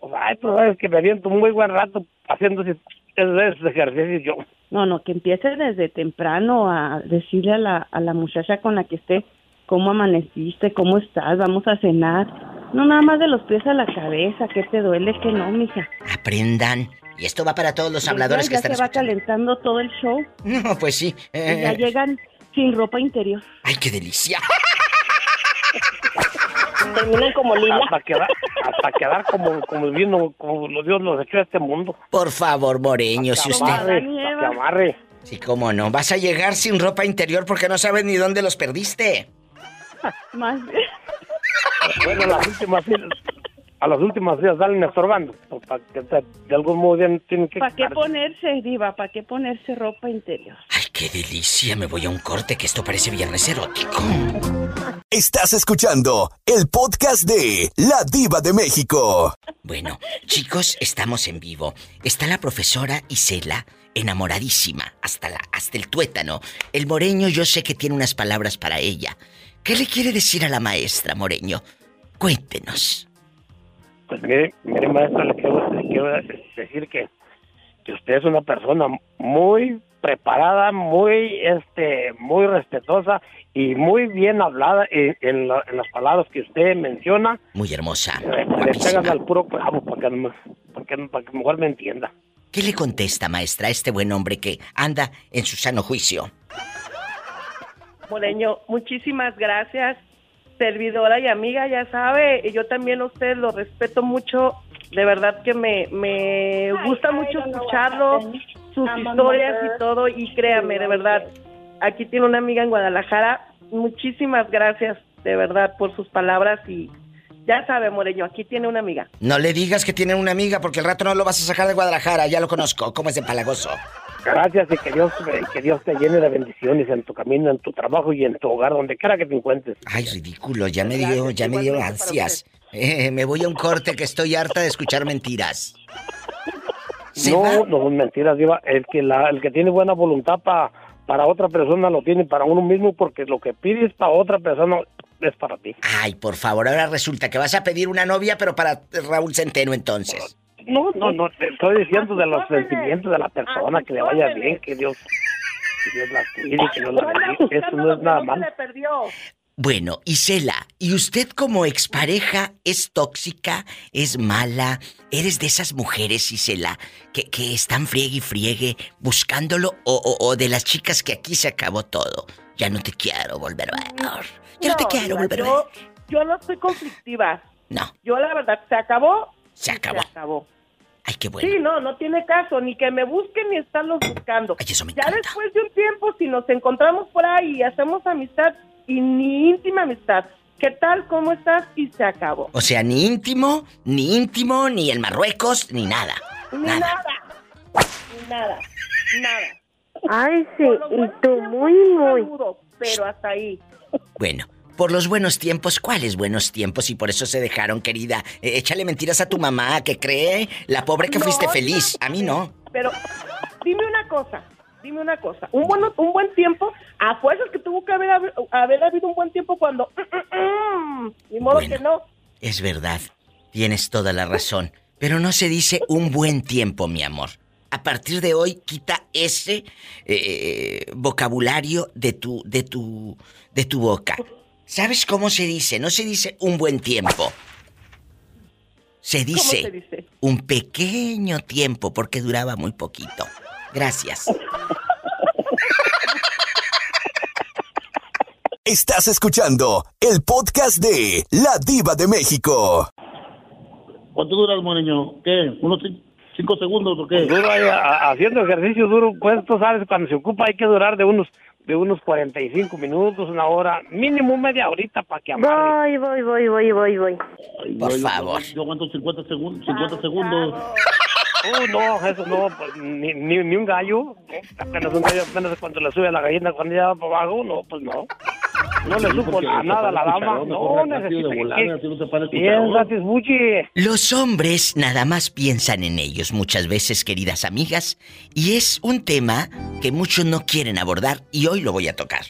Pues, ay, pues es que me aviento un muy buen rato haciendo esos ejercicios yo. No, no, que empiece desde temprano a decirle a la, a la muchacha con la que esté cómo amaneciste, cómo estás, vamos a cenar. No nada más de los pies a la cabeza, que te duele, que no, mija. Aprendan. Y esto va para todos los habladores que ya están se va escuchando. calentando todo el show. No, pues sí. Y ya eh, llegan sin ropa interior. ¡Ay, qué delicia! *laughs* Terminan como lila. Hasta quedar, hasta quedar como, como viendo como los Dios los echó a este mundo. Por favor, Moreño, si Que usted... amarre, que amarre. Sí, cómo no. Vas a llegar sin ropa interior porque no sabes ni dónde los perdiste. Más. Bueno, las últimas días, a las últimas días salen estorbando. para que de algún modo ya tienen que... ¿Para qué ponerse, Diva? ¿Para qué ponerse ropa interior? ¡Qué delicia! Me voy a un corte que esto parece viernes erótico. Estás escuchando el podcast de La Diva de México. Bueno, chicos, estamos en vivo. Está la profesora Isela, enamoradísima, hasta, la, hasta el tuétano. El moreño yo sé que tiene unas palabras para ella. ¿Qué le quiere decir a la maestra, Moreño? Cuéntenos. Pues mire, mire maestra, le quiero, le quiero decir que, que usted es una persona muy preparada, muy este, muy respetuosa y muy bien hablada en, en la- en las palabras que usted menciona. Muy hermosa. Le, le pegan al puro clavo para que, para que, para que mejor me entienda. ¿Qué le contesta, maestra, a este buen hombre que anda en su sano juicio? Moreño, muchísimas gracias, servidora y amiga, ya sabe, y yo también a usted lo respeto mucho, de verdad que me, me gusta mucho escucharlo, sus historias y todo, y créame, de verdad, aquí tiene una amiga en Guadalajara, muchísimas gracias, de verdad, por sus palabras y ya sabe, Moreño, aquí tiene una amiga. No le digas que tiene una amiga porque el rato no lo vas a sacar de Guadalajara, ya lo conozco, ¿cómo es de palagoso? Gracias y que Dios, que Dios te llene de bendiciones en tu camino, en tu trabajo y en tu hogar, donde quiera que te encuentres. Ay, ridículo, ya me dio, ya me dio ansias. Eh, me voy a un corte que estoy harta de escuchar mentiras. No, no son mentiras, Diva. El que, la, el que tiene buena voluntad pa- para otra persona lo tiene para uno mismo porque lo que pides para otra persona es para ti. Ay, por favor, ahora resulta que vas a pedir una novia, pero para Raúl Centeno entonces. No, no, no, te estoy diciendo de los sentimientos de la persona, que le vaya bien, que Dios, que Dios la cuide, que Dios la bendiga. Eso no es nada malo. perdió. Bueno, Isela, ¿y usted como expareja es tóxica, es mala? ¿Eres de esas mujeres, Isela, que, que están friegue y friegue buscándolo? O, o- o de las chicas que aquí se acabó todo? Ya no te quiero volver a ver. Ya no, te quiero volver a ver. yo, yo no soy conflictiva. No. Yo la verdad, se acabó. Se acabó. Se acabó. Ay, qué bueno. Sí, no, no tiene caso, ni que me busquen ni estarlos buscando. ya después de un tiempo, si nos encontramos por ahí y hacemos amistad, y ni íntima amistad, ¿qué tal? ¿Cómo estás? Y se acabó. O sea, ni íntimo, ni íntimo, ni el Marruecos, ni nada. Ni nada. Ni nada. Nada. Ay, sí, y tú muy, muy. saludo, Pero hasta ahí. Bueno, por los buenos tiempos, ¿cuáles buenos tiempos? Y por eso se dejaron, querida. Eh, échale mentiras a tu mamá, que cree. La pobre que No, fuiste feliz. A mí no. Pero dime una cosa, dime una cosa. Un buen, un buen tiempo, a fuerzas que tuvo que haber, habido un buen tiempo cuando... mm, mm, mm, ni modo que no. Es verdad. Tienes toda la razón. Pero no se dice un buen tiempo, mi amor. A partir de hoy, quita ese eh, vocabulario de tu, de tu, de tu boca. ¿Sabes cómo se dice? No se dice un buen tiempo. Se dice, se dice? un pequeño tiempo porque duraba muy poquito. Gracias. Estás escuchando el podcast de La Diva de México. ¿Cuánto duras, Moreño? ¿Qué? ¿Unos cin- cinco segundos o qué? Duro haciendo ejercicio duro, pues tú sabes, cuando se ocupa hay que durar de unos de unos 45 minutos, una hora, mínimo media horita para que amarre. Voy, voy, voy, voy, voy, voy. Por favor. Yo aguanto 50 segundos. 50 segundos. Oh, no, eso no, pues, ni, ni, ni un gallo. Apenas un gallo, apenas cuando le sube a la gallina, cuando ya va para abajo, no, pues no. No le supo nada a la dama. No, volada, que... Los hombres nada más piensan en ellos muchas veces, queridas amigas, y es un tema que muchos no quieren abordar y hoy lo voy a tocar.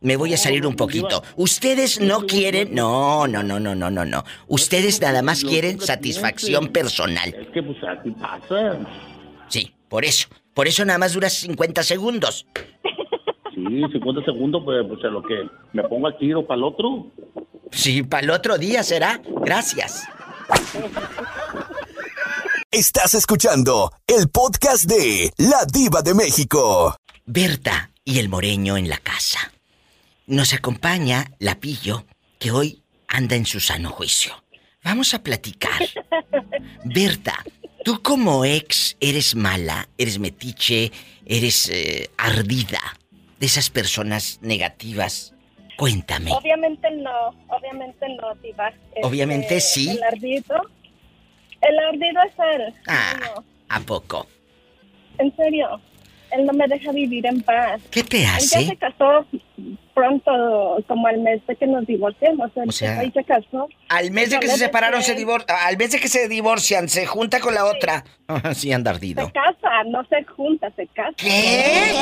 Me voy a salir un poquito. Ustedes no quieren, no, no, no, no, no, no, no. Ustedes nada más quieren satisfacción personal. Es que pues así pasa. Sí, por eso. Por eso nada más dura 50 segundos. Sí, 50 segundos, pues, pues a lo que me pongo al tiro para el otro. Sí, para el otro día será. Gracias. Estás escuchando el podcast de La Diva de México. Berta y el moreño en la casa. Nos acompaña la Pillo, que hoy anda en su sano juicio. Vamos a platicar. *laughs* Berta, tú como ex eres mala, eres metiche, eres eh, ardida, de esas personas negativas. Cuéntame. Obviamente no, obviamente no, Diva. Este, Obviamente sí. El ardido. El ardido es él. Ah, No, ¿a poco? en serio. Él no me deja vivir en paz. ¿Qué te Él ya hace? se casó pronto, como al mes de que nos divorciamos. Él O sea, ahí se casó. Al mes de que se separaron, se divorcian. Al mes de que se divorcian, se junta con la otra. *laughs* Sí, anda ardido. Se casa, no se junta, se casa. ¿Qué?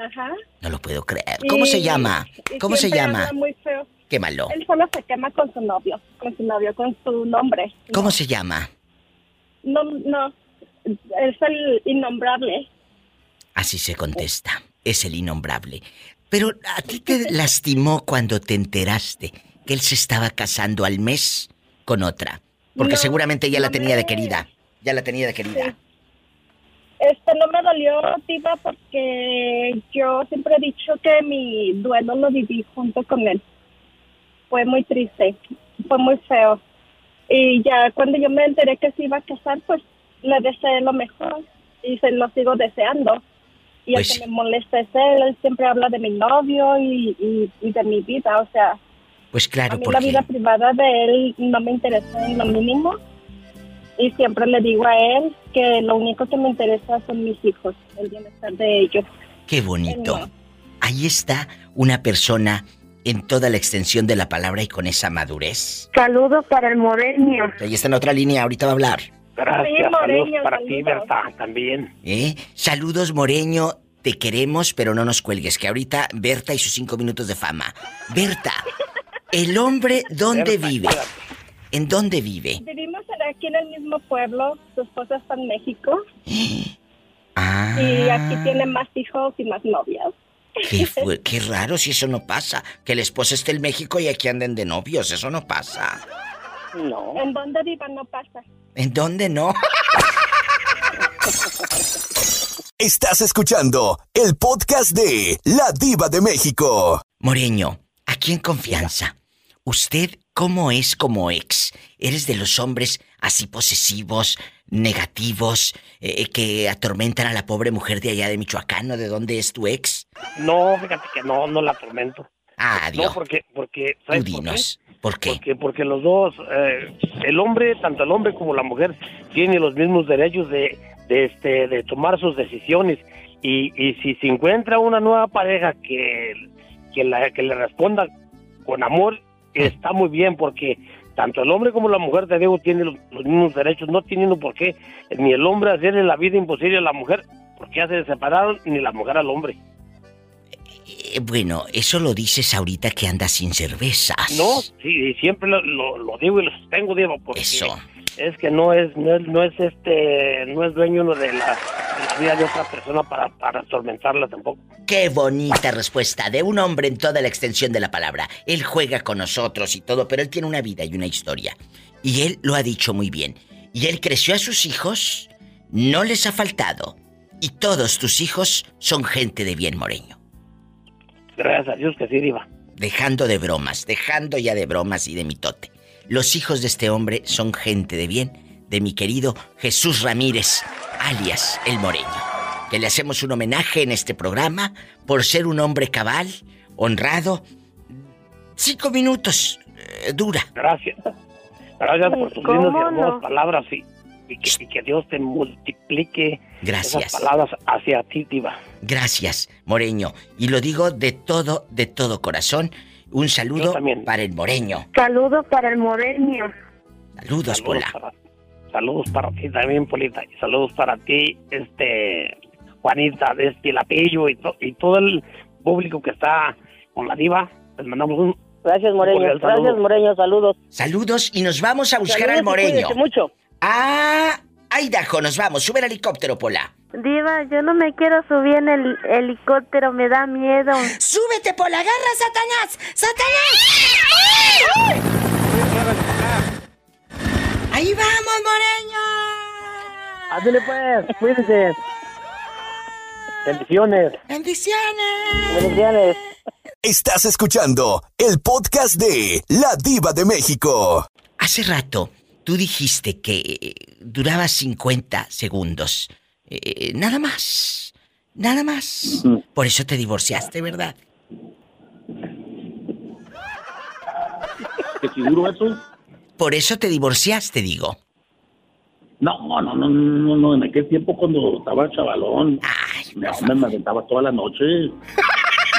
Ajá. No lo puedo creer. ¿Cómo se llama? ¿Cómo se llama? muy feo. Qué malo. Él solo se quema con su novio, con su novio, con su nombre. ¿Cómo se llama? No, no, es el innombrable. Así se contesta. Es el innombrable. Pero a ti te lastimó cuando te enteraste que él se estaba casando al mes con otra. Porque No, seguramente ya la tenía de querida. Ya la tenía de querida. Este no me dolió, Diva, porque yo siempre he dicho que mi duelo lo viví junto con él. Fue muy triste, fue muy feo. Y ya cuando yo me enteré que se iba a casar, pues le deseé lo mejor y se lo sigo deseando. Y Pues el que me molesta es él, él siempre habla de mi novio y, y, y de mi vida, o sea, Pues a claro, mí la vida privada de él no me interesa en lo mínimo. Y siempre le digo a él que lo único que me interesa son mis hijos, el bienestar de ellos. qué bonito. Ahí está una persona en toda la extensión de la palabra y con esa madurez. Saludos para el moreño. Ahí está en otra línea, ahorita va a hablar. Gracias, Sí, saludos Moreño, para ti. Berta, también. ¿Eh? Saludos, Moreño. Te queremos, pero no nos cuelgues, que ahorita Berta y sus cinco minutos de fama. Berta, ¿el hombre dónde Berta, vive? ¿En dónde vive? Vivimos aquí en el mismo pueblo, su esposa está en México *gasps* Ah, y aquí tiene más hijos y más novias. qué, *laughs* fue- qué raro si eso no pasa. Que el esposo esté en México y aquí anden de novios, eso no pasa. No. ¿En dónde viva no pasa? ¿En dónde no? Estás escuchando el podcast de La Diva de México. Moreño, aquí en confianza. ¿Usted cómo es como ex? ¿Eres de los hombres así posesivos, negativos, eh, que atormentan a la pobre mujer de allá de Michoacán o de dónde es tu ex? No, fíjate que no, no la atormento. Ah, Dios. No, porque, porque, Tú ¿sabes por qué? ¿Por qué? Porque, porque los dos, eh, el hombre, tanto el hombre como la mujer, tiene los mismos derechos de, de, este, de tomar sus decisiones. Y, y si se encuentra una nueva pareja que, que, la, que le responda con amor, está muy bien, porque tanto el hombre como la mujer, te digo, tienen los, los mismos derechos, no teniendo por qué ni el hombre hacerle la vida imposible a la mujer, porque ya se separaron, ni la mujer al hombre. Eh, bueno, eso lo dices ahorita que andas sin cervezas. No, sí, siempre lo, lo, lo digo y lo sostengo, Diego, porque Eso. es que no es, no es, no es este, no es dueño uno de la, de la vida de otra persona para, para atormentarla tampoco. Qué bonita respuesta de un hombre en toda la extensión de la palabra. Él juega con nosotros y todo, pero él tiene una vida y una historia. Y él lo ha dicho muy bien. Y él creció a sus hijos, no les ha faltado. Y todos tus hijos son gente de bien, Moreño. Gracias a Dios que sí, Diva. Dejando de bromas, dejando ya de bromas y de mitote. Los hijos de este hombre son gente de bien, de mi querido Jesús Ramírez, alias El Moreño. Que le hacemos un homenaje en este programa por ser un hombre cabal, honrado. Cinco minutos, eh, dura. Gracias. Gracias por tus ¿Cómo lindas y hermosas no? palabras y, y que, y que Dios te multiplique Gracias. esas palabras hacia ti, Diva. Gracias, Moreño. Y lo digo de todo, de todo corazón. Un saludo para el Moreño. Saludos para el moreño. Saludos, Pola. Para, saludos para ti también, Polita. Y saludos para ti, este, Juanita, de este Lapillo y, to- y todo el público que está con la diva, les mandamos un... Gracias, Moreño. Gracias, Moreño. Saludos. Saludos y nos vamos a buscar Saludos al moreño. mucho. Ah, Idaho, nos vamos. Sube el helicóptero, Pola. Diva, yo no me quiero subir en el helicóptero, me da miedo. ¡Súbete, Pola! ¡Agarra, Satanás! ¡Satanás! ¡Ahí vamos, Moreño! Ándale pues, cuídense. Bendiciones. ¡Bendiciones! Bendiciones. Estás escuchando el podcast de La Diva de México. Hace rato tú dijiste que eh, duraba 50 segundos. Eh, nada más. Nada más. Por eso te divorciaste, ¿verdad? ¿Te figuro eso? Por eso te divorciaste, digo. No, no, no, no, no, no, en aquel tiempo cuando estaba chavalón, me, me, me aventaba toda la noche. *laughs*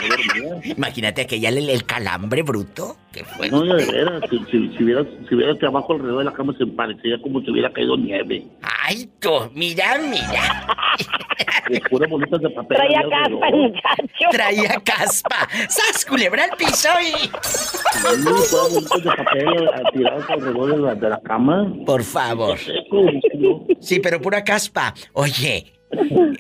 No dormía. Imagínate aquella el, el calambre bruto. ¿Qué fue? No, de veras, si, si, si vieras, si vieras que abajo alrededor de la cama se parecía como si hubiera caído nieve. Ay, tú, mira, mira. *laughs* De puras bolitas de papel. Traía caspa, muchacho. Traía caspa. ¡Sas, culebra al piso y... Sí, puras bolitas de papel tiradas alrededor de la, de la cama. Por favor. Sí, pero pura caspa. Oye,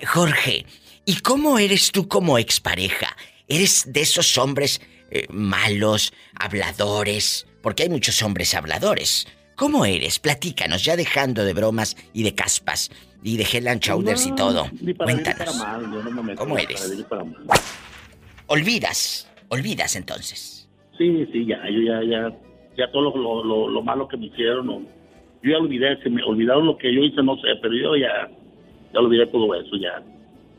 Jorge, ¿y cómo eres tú como expareja? ¿Eres de esos hombres eh, malos, habladores? Porque hay muchos hombres habladores. ¿Cómo eres? Platícanos, ya dejando de bromas y de caspas y de Hell and Shoulders y No, todo. Ni para ni para Cuéntanos. mal, yo no me ¿Cómo eres? Para mal. Olvidas, olvidas entonces. Sí, sí, ya, yo ya, ya, ya todo lo, lo, lo, lo malo que me hicieron, no, yo ya olvidé, se me olvidaron lo que yo hice, no sé, pero yo ya, ya olvidé todo eso, ya.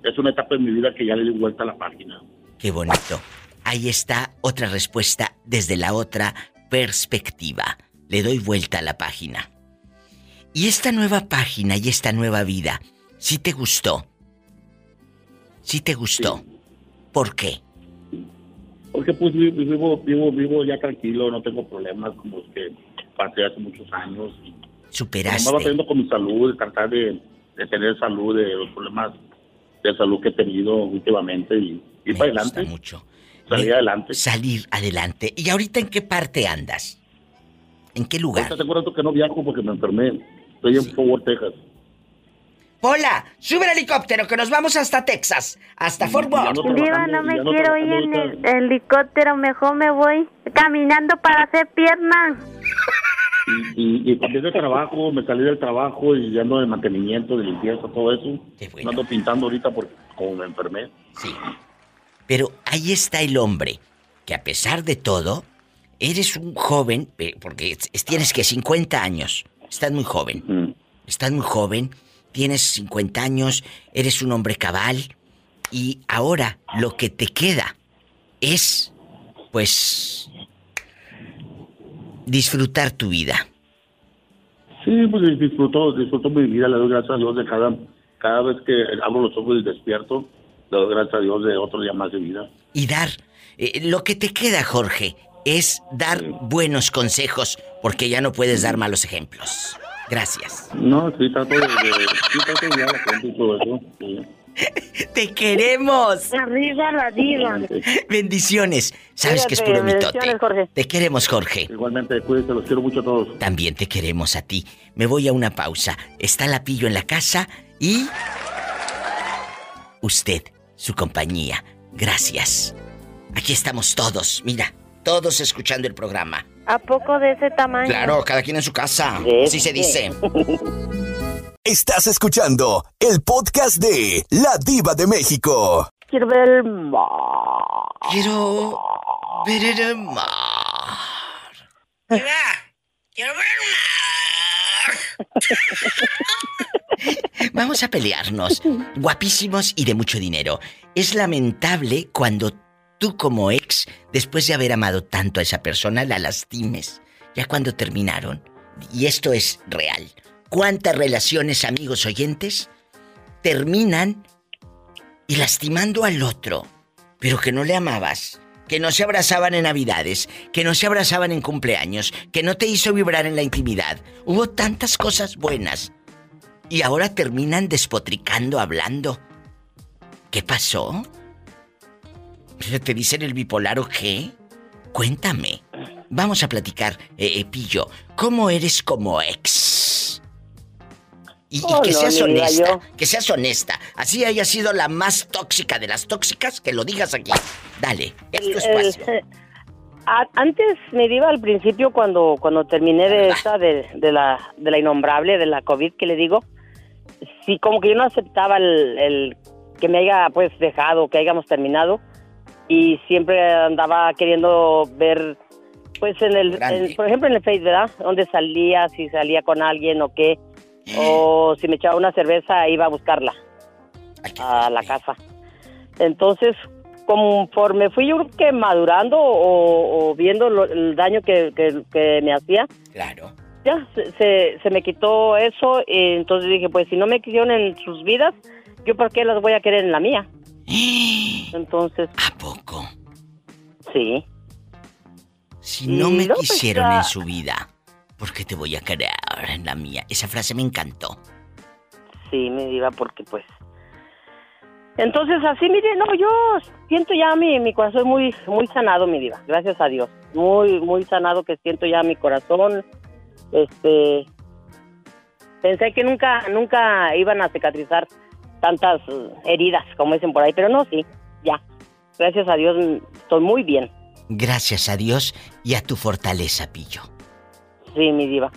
Es una etapa en mi vida que ya le di vuelta a la página. Qué bonito. Ahí está otra respuesta desde la otra perspectiva. Le doy vuelta a la página. Y esta nueva página y esta nueva vida, ¿sí te gustó? ¿Sí te gustó? ¿Por qué? Porque pues vi- vi- vivo, vivo, vivo ya tranquilo, no tengo problemas como los que pasé hace muchos años. Y Superaste. Nomás batallando con mi salud, de tratar de, de tener salud, de los problemas de salud que he tenido últimamente y, y para adelante. mucho. Salir adelante. Salir adelante. ¿Y ahorita en qué parte andas? ¿En qué lugar? Ahorita tengo rato que no viajo porque me enfermé. Estoy en Fort Worth, Texas. Hola, sube el helicóptero que nos vamos hasta Texas, hasta Fort Worth. Diva, no me quiero ir en el helicóptero, mejor me voy caminando para hacer pierna. Y, y, y cambié de trabajo, me salí del trabajo y ya ando de mantenimiento, de limpieza, todo eso. No ando pintando ahorita porque como me enfermé. Sí. Pero ahí está el hombre, que a pesar de todo, eres un joven, porque es- es- tienes que 50 años, estás muy joven, estás muy joven, tienes 50 años, eres un hombre cabal, y ahora lo que te queda es, pues, disfrutar tu vida. Sí, pues disfruto, disfruto mi vida, le doy gracias a Dios de cada, cada vez que abro los ojos y despierto, le doy gracias a Dios de otro día más de vida. Y dar, eh, lo que te queda, Jorge, es dar buenos consejos, porque ya no puedes dar malos ejemplos. Gracias. No, sí trato de, de- sí trato de la gente y todo eso. sí. *laughs* ¡Te queremos! Arriba la diva. Bendiciones. Sabes que es puro mitote. bendiciones, Jorge. Te queremos, Jorge. Igualmente, cuídense, los quiero mucho a todos. También te queremos a ti. Me voy a una pausa. Está la pillo en la casa y. Usted, su compañía. Gracias. Aquí estamos todos, mira, todos escuchando el programa. ¿A poco de ese tamaño? Claro, cada quien en su casa. Así se dice. *laughs* Estás escuchando el podcast de La Diva de México. Quiero ver el mar. Quiero ver el mar. *laughs* quiero ver Vamos a pelearnos. Guapísimos y de mucho dinero. Es lamentable cuando tú como ex, después de haber amado tanto a esa persona, la lastimes. Ya cuando terminaron. Y esto es real. ¿Cuántas relaciones, amigos oyentes, terminan y lastimando al otro? Pero que no le amabas. Que no se abrazaban en Navidades, que no se abrazaban en cumpleaños, que no te hizo vibrar en la intimidad. Hubo tantas cosas buenas. Y ahora terminan despotricando, hablando. ¿Qué pasó? ¿Te dicen el bipolar o qué? Cuéntame. Vamos a platicar, eh, eh, Pillo. ¿Cómo eres como ex? Y, y Oh, que no, seas honesta, que seas honesta. Así haya sido la más tóxica de las tóxicas, que lo digas aquí. Dale, es tu espacio. El- a- antes me iba al principio cuando cuando terminé de esta de, de la de la innombrable de la covid que le digo sí como que yo no aceptaba el, el que me haya pues dejado que hayamos terminado y siempre andaba queriendo ver pues en el en- por ejemplo en el Facebook verdad donde salía si salía con alguien o qué o *gasps* si me echaba una cerveza iba a buscarla a la casa entonces conforme fui yo que madurando o, o viendo lo- el daño que, que- que me hacía, Claro. ya se, se, se me quitó eso y entonces dije, pues si no me quisieron en sus vidas, yo por qué las voy a querer en la mía. *gasps* Entonces... ¿A poco? Sí. Si no me no, pues, quisieron en su vida, ¿por qué te voy a querer en la mía? Esa frase me encantó. Sí, me diva, porque pues... Entonces así, mire, no, yo siento ya mi, mi corazón muy muy sanado, mi diva, gracias a Dios. Muy, muy sanado que siento ya mi corazón. Este... Pensé que nunca, nunca iban a cicatrizar tantas heridas, como dicen por ahí, pero no, sí, ya. Gracias a Dios estoy muy bien. Gracias a Dios y a tu fortaleza, Pillo. Sí, mi diva.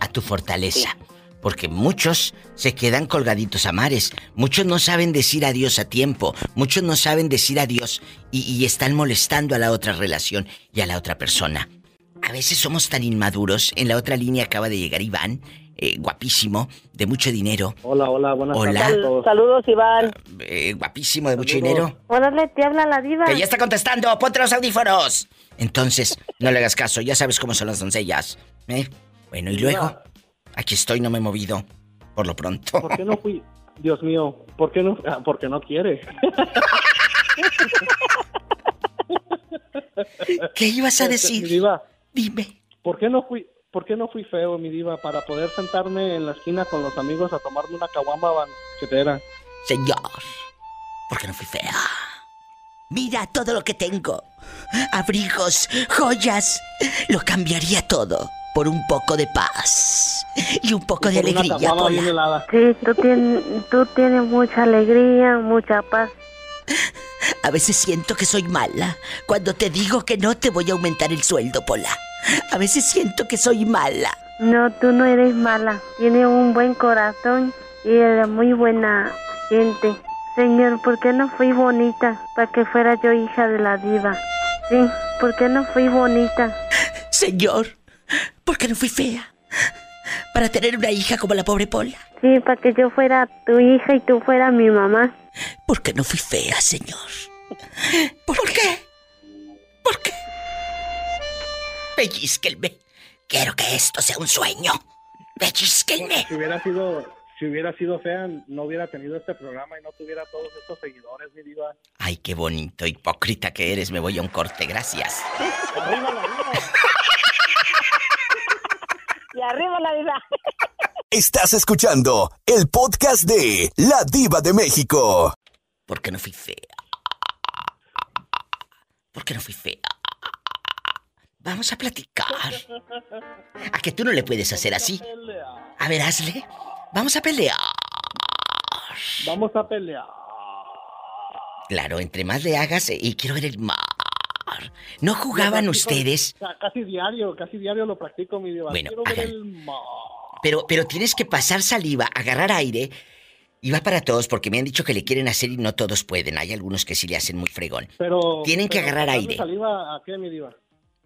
A tu fortaleza. Porque muchos se quedan colgaditos a mares. Muchos no saben decir adiós a tiempo. Muchos no saben decir adiós y, y están molestando a la otra relación y a la otra persona. A veces somos tan inmaduros. En la otra línea acaba de llegar Iván, eh, guapísimo, de mucho dinero. Hola, hola, buenas Hola. Saludos, Iván. Eh, guapísimo, de mucho dinero. Órale, te habla la diva. Que ya está contestando, ponte los audífonos. Entonces, no le hagas caso, ya sabes cómo son las doncellas. ¿Eh? Bueno, y luego, aquí estoy, no me he movido. Por lo pronto. ¿Por qué no fui? Dios mío, ¿por qué no? ah, porque no quiere. *laughs* ¿Qué ibas a Este, decir? mi diva, Dime. ¿Por qué no fui? ¿Por qué no fui feo, mi diva, para poder sentarme en la esquina con los amigos a tomarme una caguama banquetera? Señor, ¿por qué no fui fea? Mira todo lo que tengo. Abrigos, joyas. Lo cambiaría todo por un poco de paz y un poco de alegría. Pola. Sí, tú tienes, tú tienes mucha alegría, mucha paz. A veces siento que soy mala cuando te digo que no te voy a aumentar el sueldo, Pola. A veces siento que soy mala. No, tú no eres mala. Tienes un buen corazón y eres muy buena gente. Señor, ¿por qué no fui bonita para que fuera yo hija de la diva? Sí, ¿por qué no fui bonita? Señor, ¿por qué no fui fea? Para tener una hija como la pobre Pola. Sí, para que yo fuera tu hija y tú fueras mi mamá. ¿Por qué no fui fea, señor? ¿Por qué? ¿Por qué? Pellizquenme. Quiero que esto sea un sueño. Pellizquenme. Si hubiera sido, si hubiera sido fea, no hubiera tenido este programa y no tuviera todos estos seguidores, mi diva. Ay, qué bonito, hipócrita que eres. Me voy a un corte, gracias. Arriba la *laughs* diva. Y arriba la diva. *laughs* Estás escuchando el podcast de La Diva de México. ¿Por qué no fui fea? ¿Por qué no fui fea? Vamos a platicar. ¿A que tú no le puedes hacer así? A ver, hazle. Vamos a pelear. Vamos a pelear. Claro, entre más le hagas, eh, y quiero ver el mar. ¿No jugaban ustedes? ca- Casi diario, casi diario lo practico, mi diva. Bueno, el. Pero, pero tienes que pasar saliva, agarrar aire. Y va para todos, porque me han dicho que le quieren hacer y no todos pueden. Hay algunos que sí le hacen muy fregón. Pero, Tienen que agarrar ¿darle aire. saliva a qué, mi diva?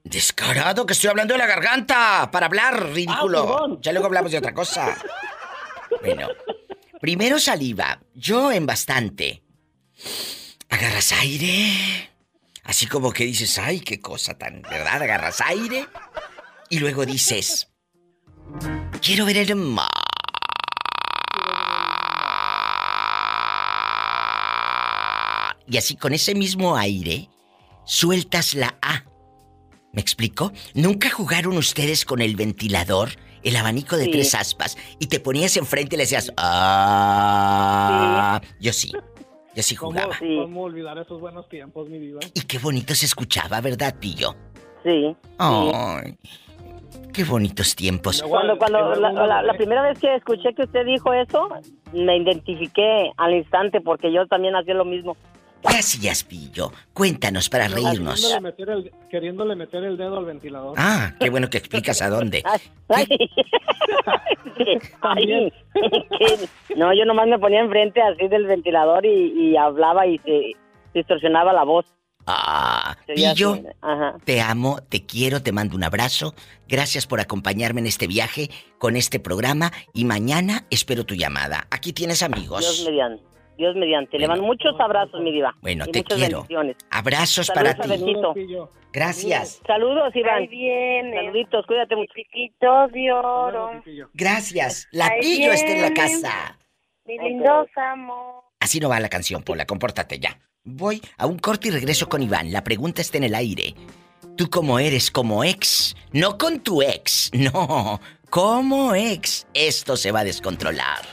Descarado, que estoy hablando de la garganta. Para hablar, ridículo. Ah, perdón. ya luego hablamos de otra cosa. Bueno, primero saliva. Yo en bastante. Agarras aire. Así como que dices, ay, qué cosa tan, ¿verdad? Agarras aire. Y luego dices, quiero ver el mar. Y así con ese mismo aire, sueltas la A. ¿Me explico? ¿Nunca jugaron ustedes con el ventilador, el abanico de Sí. tres aspas, y te ponías enfrente y le decías, ah? Yo sí. Y así ¿Cómo, jugaba. ¿Cómo olvidar esos buenos tiempos, mi diva? Y qué bonito se escuchaba, ¿verdad, Pillo? Sí. Ay, qué bonitos tiempos. Cuando, cuando la, la- la primera vez que escuché que usted dijo eso, me identifiqué al instante porque yo también hacía lo mismo. ¿Qué hacías, Pillo? Cuéntanos para reírnos. Queriéndole meter, el, queriéndole meter el dedo al ventilador. Ah, qué bueno que explicas a dónde. *laughs* Ay, *laughs* *laughs* que- no, yo nomás me ponía enfrente así del ventilador y, y hablaba y se distorsionaba la voz. Ah, Pillo, te amo, te quiero, te mando un abrazo. Gracias por acompañarme en este viaje con este programa y mañana espero tu llamada. Aquí tienes Dios amigos. mediante. Dios mediante. Le mando muchos abrazos, mi diva. Bueno, Y te muchas quiero. bendiciones. Abrazos Saludos para ti. Gracias. Saludos, Iván. Ahí viene. Saluditos, cuídate mucho. Chiquitos de oro. Gracias. La Ahí Pillo está en la casa. Mi lindos amor. Así no va la canción, Pola, compórtate ya. Voy a un corte y regreso con Iván. La pregunta está en el aire. ¿Tú cómo eres como ex? No con tu ex, no. Como ex. Esto se va a descontrolar.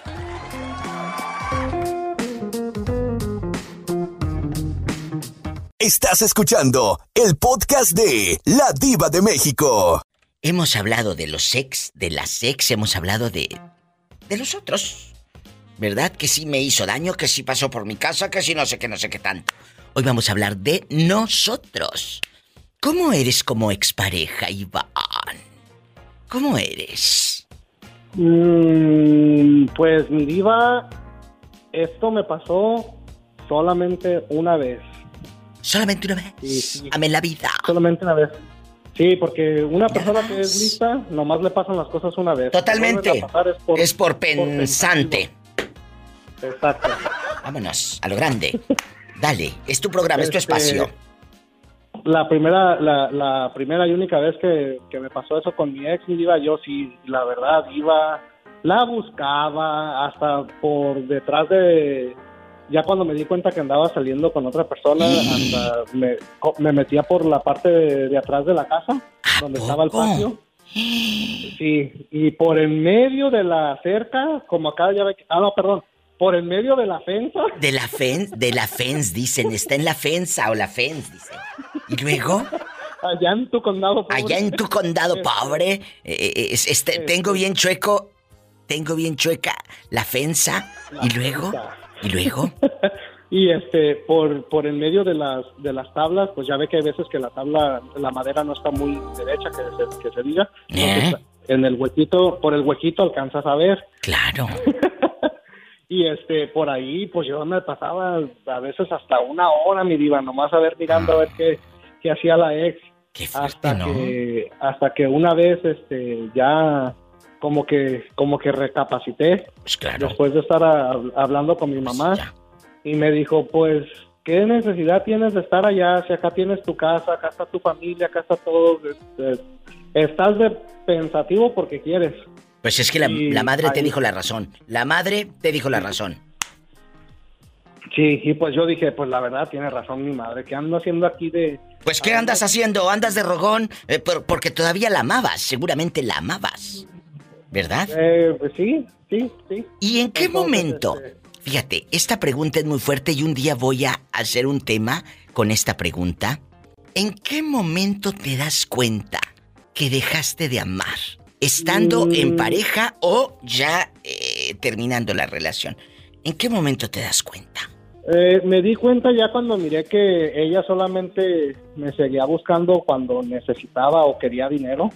Estás escuchando el podcast de La Diva de México. Hemos hablado de los ex, de las ex, hemos hablado de. de los otros. ¿Verdad? Que sí me hizo daño, que sí pasó por mi casa, que sí no sé qué, no sé qué tanto. Hoy vamos a hablar de nosotros. ¿Cómo eres como expareja, Iván? ¿Cómo eres? Mm, pues mi diva, esto me pasó solamente una vez. ¿Solamente una vez? Amé la vida. Solamente una vez. Sí, porque una persona que es lista, nomás le pasan las cosas una vez. Totalmente. Pasar es por, Es por pensante. Exacto. Vámonos, a lo grande. Dale, es tu programa, es tu Este, espacio. La primera, la, la primera y única vez que, que me pasó eso con mi ex, mi diva, yo sí, la verdad, iba, la buscaba hasta por detrás de... Ya cuando me di cuenta que andaba saliendo con otra persona, hasta me, me metía por la parte de, de atrás de la casa, donde estaba el patio. Sí, y por en medio de la cerca, como acá ya ve que... Ah, no, perdón. Por en medio de la fensa. De la fence, de la fence, dicen, está en la fensa o la fence, dicen. Y luego, Allá en tu condado pobre. allá en tu condado pobre, eh, eh, es- este, tengo bien chueco, tengo bien chueca la fensa, y luego, y luego, *laughs* Y este, por, por en medio de las, de las tablas, pues ya ve que hay veces que la tabla, la madera no está muy derecha, que se, que se diga. Entonces, en el huequito, por el huequito alcanzas a ver. Claro. *laughs* y este, por ahí, pues yo me pasaba a veces hasta una hora, mi diva, nomás a ver, mirando a ver qué, qué hacía la ex. hasta ¿no? que, hasta que una vez, este, ya como que, como que recapacité. Pues Después de estar a- hablando con mi mamá. y me dijo, pues, ¿qué necesidad tienes de estar allá? Si acá tienes tu casa, acá está tu familia, acá está todo. estás de pensativo porque quieres. pues es que la, la madre te dijo la razón, la madre te dijo la razón. Sí, y pues yo dije, pues la verdad tiene razón mi madre, ¿qué ando haciendo aquí de...? Pues ¿qué andas haciendo? ¿Andas de rogón? Eh, por- porque todavía la amabas, seguramente la amabas, ¿verdad? Eh, pues sí, sí, sí. ¿Y en qué Entonces, momento? este, Fíjate, esta pregunta es muy fuerte y un día voy a hacer un tema con esta pregunta. ¿En qué momento te das cuenta que dejaste de amar? ¿Estando en Mm. pareja o ya eh, terminando la relación? ¿En qué momento te das cuenta? Eh, me di cuenta ya cuando miré que ella solamente me seguía buscando cuando necesitaba o quería dinero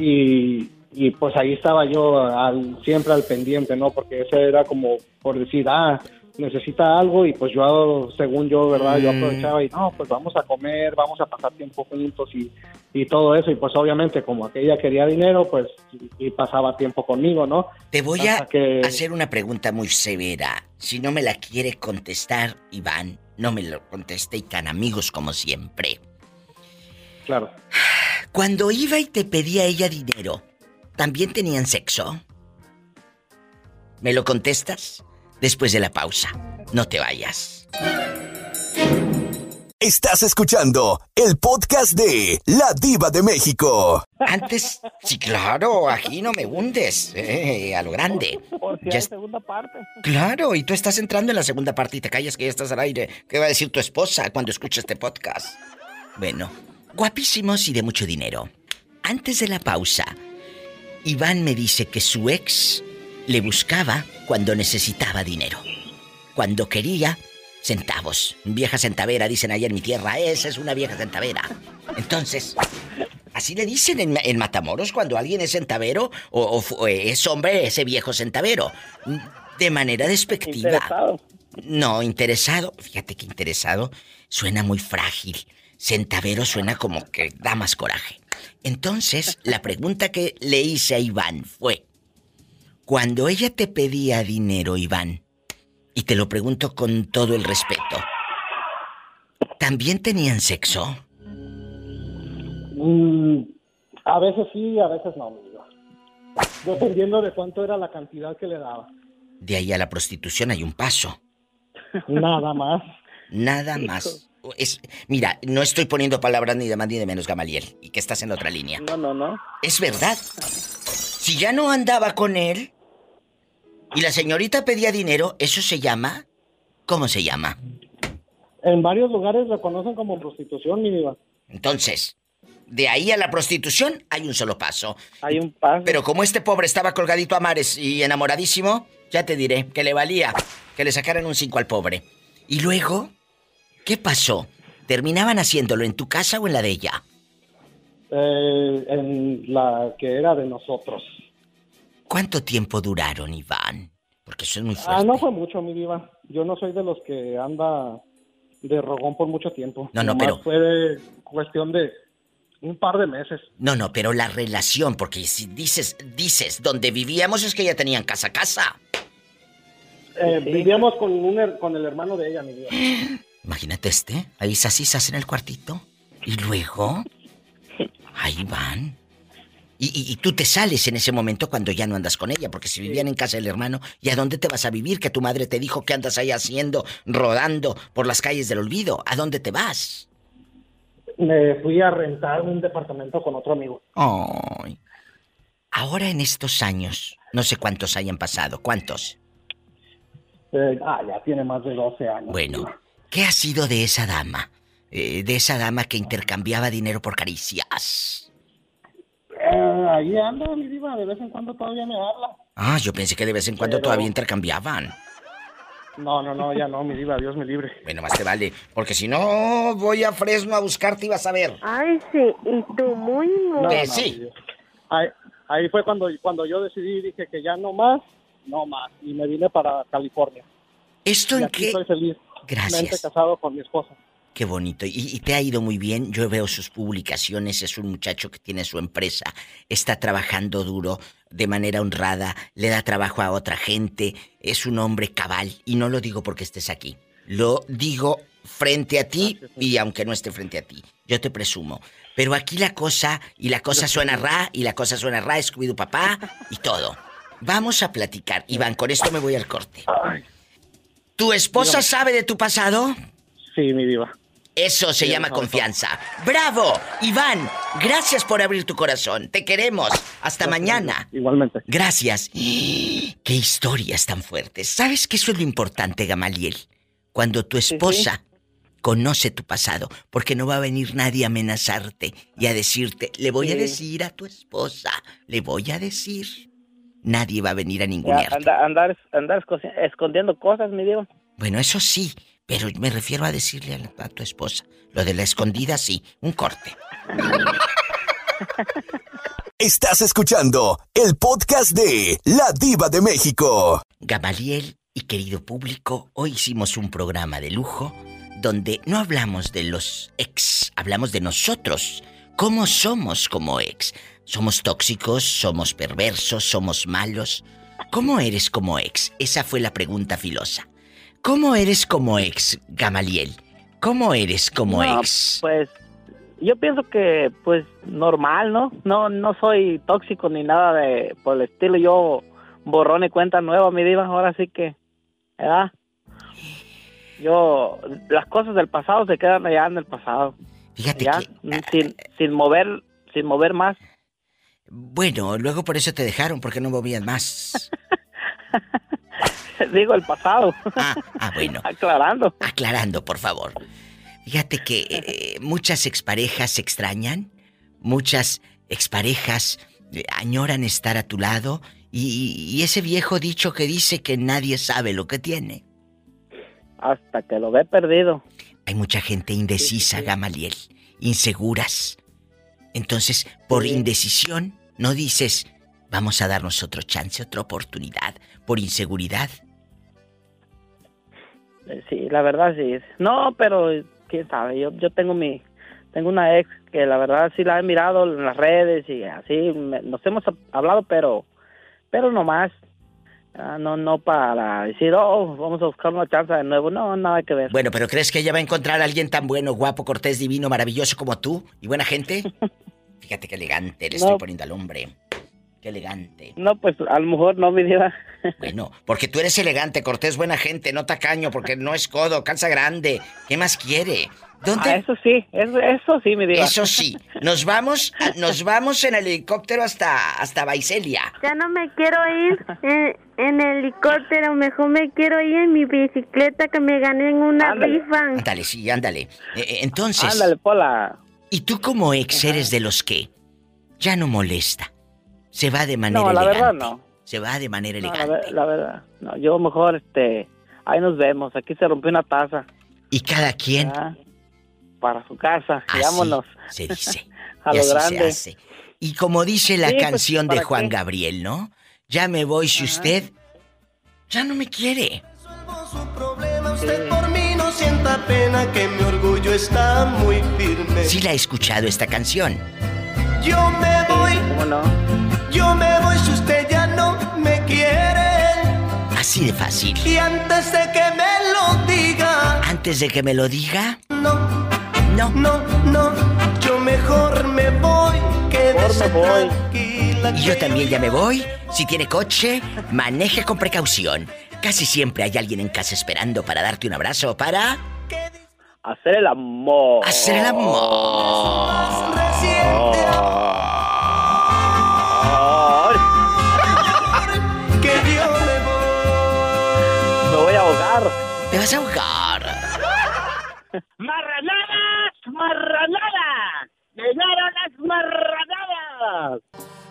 y, y pues ahí estaba yo al, siempre al pendiente, ¿no? Porque ese era como por decir, ah, necesita algo y pues yo, según yo, ¿verdad? Yo Mm. aprovechaba y no, pues vamos a comer, vamos a pasar tiempo juntos y, y todo eso y pues obviamente como aquella quería dinero, pues y, y pasaba tiempo conmigo, ¿no? Te voy a que- hacer una pregunta muy severa. Si no me la quiere contestar, Iván, no me lo conteste y tan amigos como siempre. Claro. Cuando iba y te pedía ella dinero, ¿también tenían sexo? ¿Me lo contestas? Después de la pausa. No te vayas. Estás escuchando el podcast de La Diva de México. Antes, sí, claro, aquí no me hundes, eh, a lo grande. Por si Ya hay es- segunda parte. Claro, y tú estás entrando en la segunda parte y te callas que ya estás al aire. ¿Qué va a decir tu esposa cuando escuche este podcast? Bueno, guapísimos y de mucho dinero. Antes de la pausa, Iván me dice que su ex le buscaba cuando necesitaba dinero. Cuando quería centavos. Vieja centavera, dicen allá en mi tierra. Esa es una vieja centavera. Entonces, así le dicen en, en Matamoros cuando alguien es centavero o, o es hombre, ese viejo centavero. De manera despectiva. Interesado. No, interesado. Fíjate que interesado suena muy frágil. Centavero suena como que da más coraje. Entonces, la pregunta que le hice a Iván fue, cuando ella te pedía dinero, Iván, y te lo pregunto con todo el respeto, ¿también tenían sexo? Mm, a veces sí, a veces no, mi diva. Dependiendo de cuánto era la cantidad que le daba. De ahí a la prostitución hay un paso. Nada más. Nada más. Es, mira, no estoy poniendo palabras ni de más ni de menos, Gamaliel, y que estás en la otra línea. No, no, no. Es verdad. Si ya no andaba con él y la señorita pedía dinero, ¿eso se llama? ¿Cómo se llama? En varios lugares lo conocen como prostitución, mi diva. Entonces, de ahí a la prostitución hay un solo paso. Hay un paso. Pero como este pobre estaba colgadito a mares y enamoradísimo, ya te diré que le valía que le sacaran un 5 al pobre. Y luego, ¿qué pasó? ¿Terminaban haciéndolo en tu casa o en la de ella? Eh, en la que era de nosotros. ¿Cuánto tiempo duraron, Iván? Porque eso es muy fuerte. Ah, no fue mucho, mi diva. Yo no soy de los que anda de rogón por mucho tiempo. No, no, Nomás pero- Fue de cuestión de un par de meses. No, no, pero la relación, porque si dices, dices, donde vivíamos es que ya tenían casa a casa. Eh, Vivíamos con, un her- con el hermano de ella, mi diva. *gasps* *laughs* Imagínate este, ahí sasisas en el cuartito. Y luego, ahí van. Y, y- y tú te sales en ese momento cuando ya no andas con ella, porque si vivían en casa del hermano, ¿y a dónde te vas a vivir? Que tu madre te dijo que andas ahí haciendo, rodando por las calles del olvido. ¿A dónde te vas? Me fui a rentar un departamento con otro amigo. Ay. Ahora en estos años, no sé cuántos hayan pasado, ¿cuántos? Eh, ah, ya tiene más de 12 años. Bueno, ¿qué ha sido de esa dama? Eh, de esa dama que intercambiaba dinero por caricias. Eh, ahí anda, mi diva. De vez en cuando todavía me habla. Ah, yo pensé que de vez en cuando Pero- todavía intercambiaban. No, no, no, ya no, mi diva. Dios me libre. Bueno, más te vale, porque si no voy a Fresno a buscarte y vas a ver. Ay, sí, y tú muy, muy... No, Que no, sí. Ahí, ahí fue cuando, cuando yo decidí, dije que ya no más, no más. Y me vine para California. ¿Esto y en aquí qué? estoy feliz. Gracias. casado con mi esposa. Qué bonito. Y, y te ha ido muy bien. Yo veo sus publicaciones. Es un muchacho que tiene su empresa. Está trabajando duro, de manera honrada. Le da trabajo a otra gente. Es un hombre cabal. Y no lo digo porque estés aquí. Lo digo frente a ti y aunque no esté frente a ti. Yo te presumo. Pero aquí la cosa, y la cosa suena ra, y la cosa suena ra, Scooby-Doo papá, y todo. Vamos a platicar. Iván, con esto me voy al corte. ¿Tu esposa Dígame. sabe de tu pasado? Sí, mi diva. Eso se Sí, llama confianza. ¡Bravo! Iván, gracias por abrir tu corazón. Te queremos. Hasta mañana. Igualmente. Gracias. *gasps* ¡Qué historias tan fuertes! ¿Sabes que eso es lo importante, Gamaliel? Cuando tu esposa conoce tu pasado, porque no va a venir nadie a amenazarte y a decirte, le voy a decir a tu esposa, le voy a decir. Nadie va a venir a anda- andar, andar esco- escondiendo cosas, mi diva. Bueno, eso sí, pero me refiero a decirle a, la- a tu esposa. Lo de la escondida, sí, un corte. *laughs* Estás escuchando el podcast de La Diva de México. Gamaliel y querido público, hoy hicimos un programa de lujo donde no hablamos de los ex, hablamos de nosotros. ¿Cómo somos como ex? ¿Somos tóxicos? ¿Somos perversos? ¿Somos malos? ¿Cómo eres como ex? Esa fue la pregunta filosa. ¿Cómo eres como ex, Gamaliel? ¿Cómo eres como No, ex? Pues yo pienso que pues normal, ¿no? No no soy tóxico ni nada de por el estilo. Yo borrón y cuenta nueva, mi diva. Ahora sí que, ¿verdad? Yo, las cosas del pasado se quedan allá en el pasado. Fíjate Ya, sin, sin mover, sin mover más. Bueno, luego por eso te dejaron, porque no movías más. *laughs* Digo el pasado. Ah, bueno. Aclarando. Aclarando, por favor. Fíjate que eh, muchas exparejas se extrañan, muchas exparejas eh, añoran estar a tu lado y, y ese viejo dicho que dice que nadie sabe lo que tiene. Hasta que lo ve perdido. Hay mucha gente indecisa, Gamaliel, inseguras. Entonces, por indecisión, no dices, vamos a darnos otro chance, otra oportunidad, por inseguridad. Eh, Sí, la verdad sí. No, pero quién sabe, yo, yo tengo mi, tengo una ex que la verdad sí la he mirado en las redes y así, me- nos hemos hablado, pero, pero no más. Ah, no, no para decir, oh, vamos a buscar una chance de nuevo. No, nada que ver. Bueno, pero ¿crees que ella va a encontrar a alguien tan bueno, guapo, cortés, divino, maravilloso como tú y buena gente? *laughs* Fíjate qué elegante le No. estoy poniendo al hombre. Qué elegante. No, pues a lo mejor no, mi diva. *laughs* Bueno, porque tú eres elegante, cortés, buena gente, no tacaño, porque no es codo, calza grande. ¿Qué más quiere? ¿Dónde? Ah, eso sí, eso, eso sí, mi diva. Eso sí, nos vamos, nos vamos en el helicóptero hasta, hasta Baicelia. Ya no me quiero ir en, en helicóptero, mejor me quiero ir en mi bicicleta que me gané en una rifa. Ándale, sí, ándale. Eh, eh, entonces. Ándale, Pola. ¿Y tú como ex eres de los que ya no molesta? Se va de manera No, la elegante. verdad no. Se va de manera No, la, elegante. ver- la verdad, no, yo mejor, este, ahí nos vemos. Aquí se rompió una taza. Y cada quien. Ah, para su casa. Así Vámonos. se dice. *laughs* A y lo así grande. se hace. Y como dice la Sí, pues, canción de ¿para Juan qué? Gabriel, ¿no? Ya me voy si usted ya no me quiere. Usted por mí no sienta pena que mi orgullo está muy firme. Sí la he escuchado esta canción. Yo me voy. ¿Cómo no? Yo me voy si usted ya no me quiere. Así de fácil. Y antes de que me lo diga. Antes de que me lo diga, No. No. No, no. Yo mejor me voy. Quédese tranquila. y yo también ya me voy. Si tiene coche, maneje con precaución. Casi siempre hay alguien en casa esperando para darte un abrazo para Hacer el amor. hacer el amor. Que yo me voy. Me voy a ahogar. Te vas a ahogar. ¡Marranadas! ¡Marranadas! ¡Llegaron las marranadas!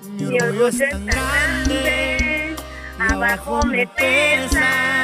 Mi orgullo es tan grande. Abajo me pesa.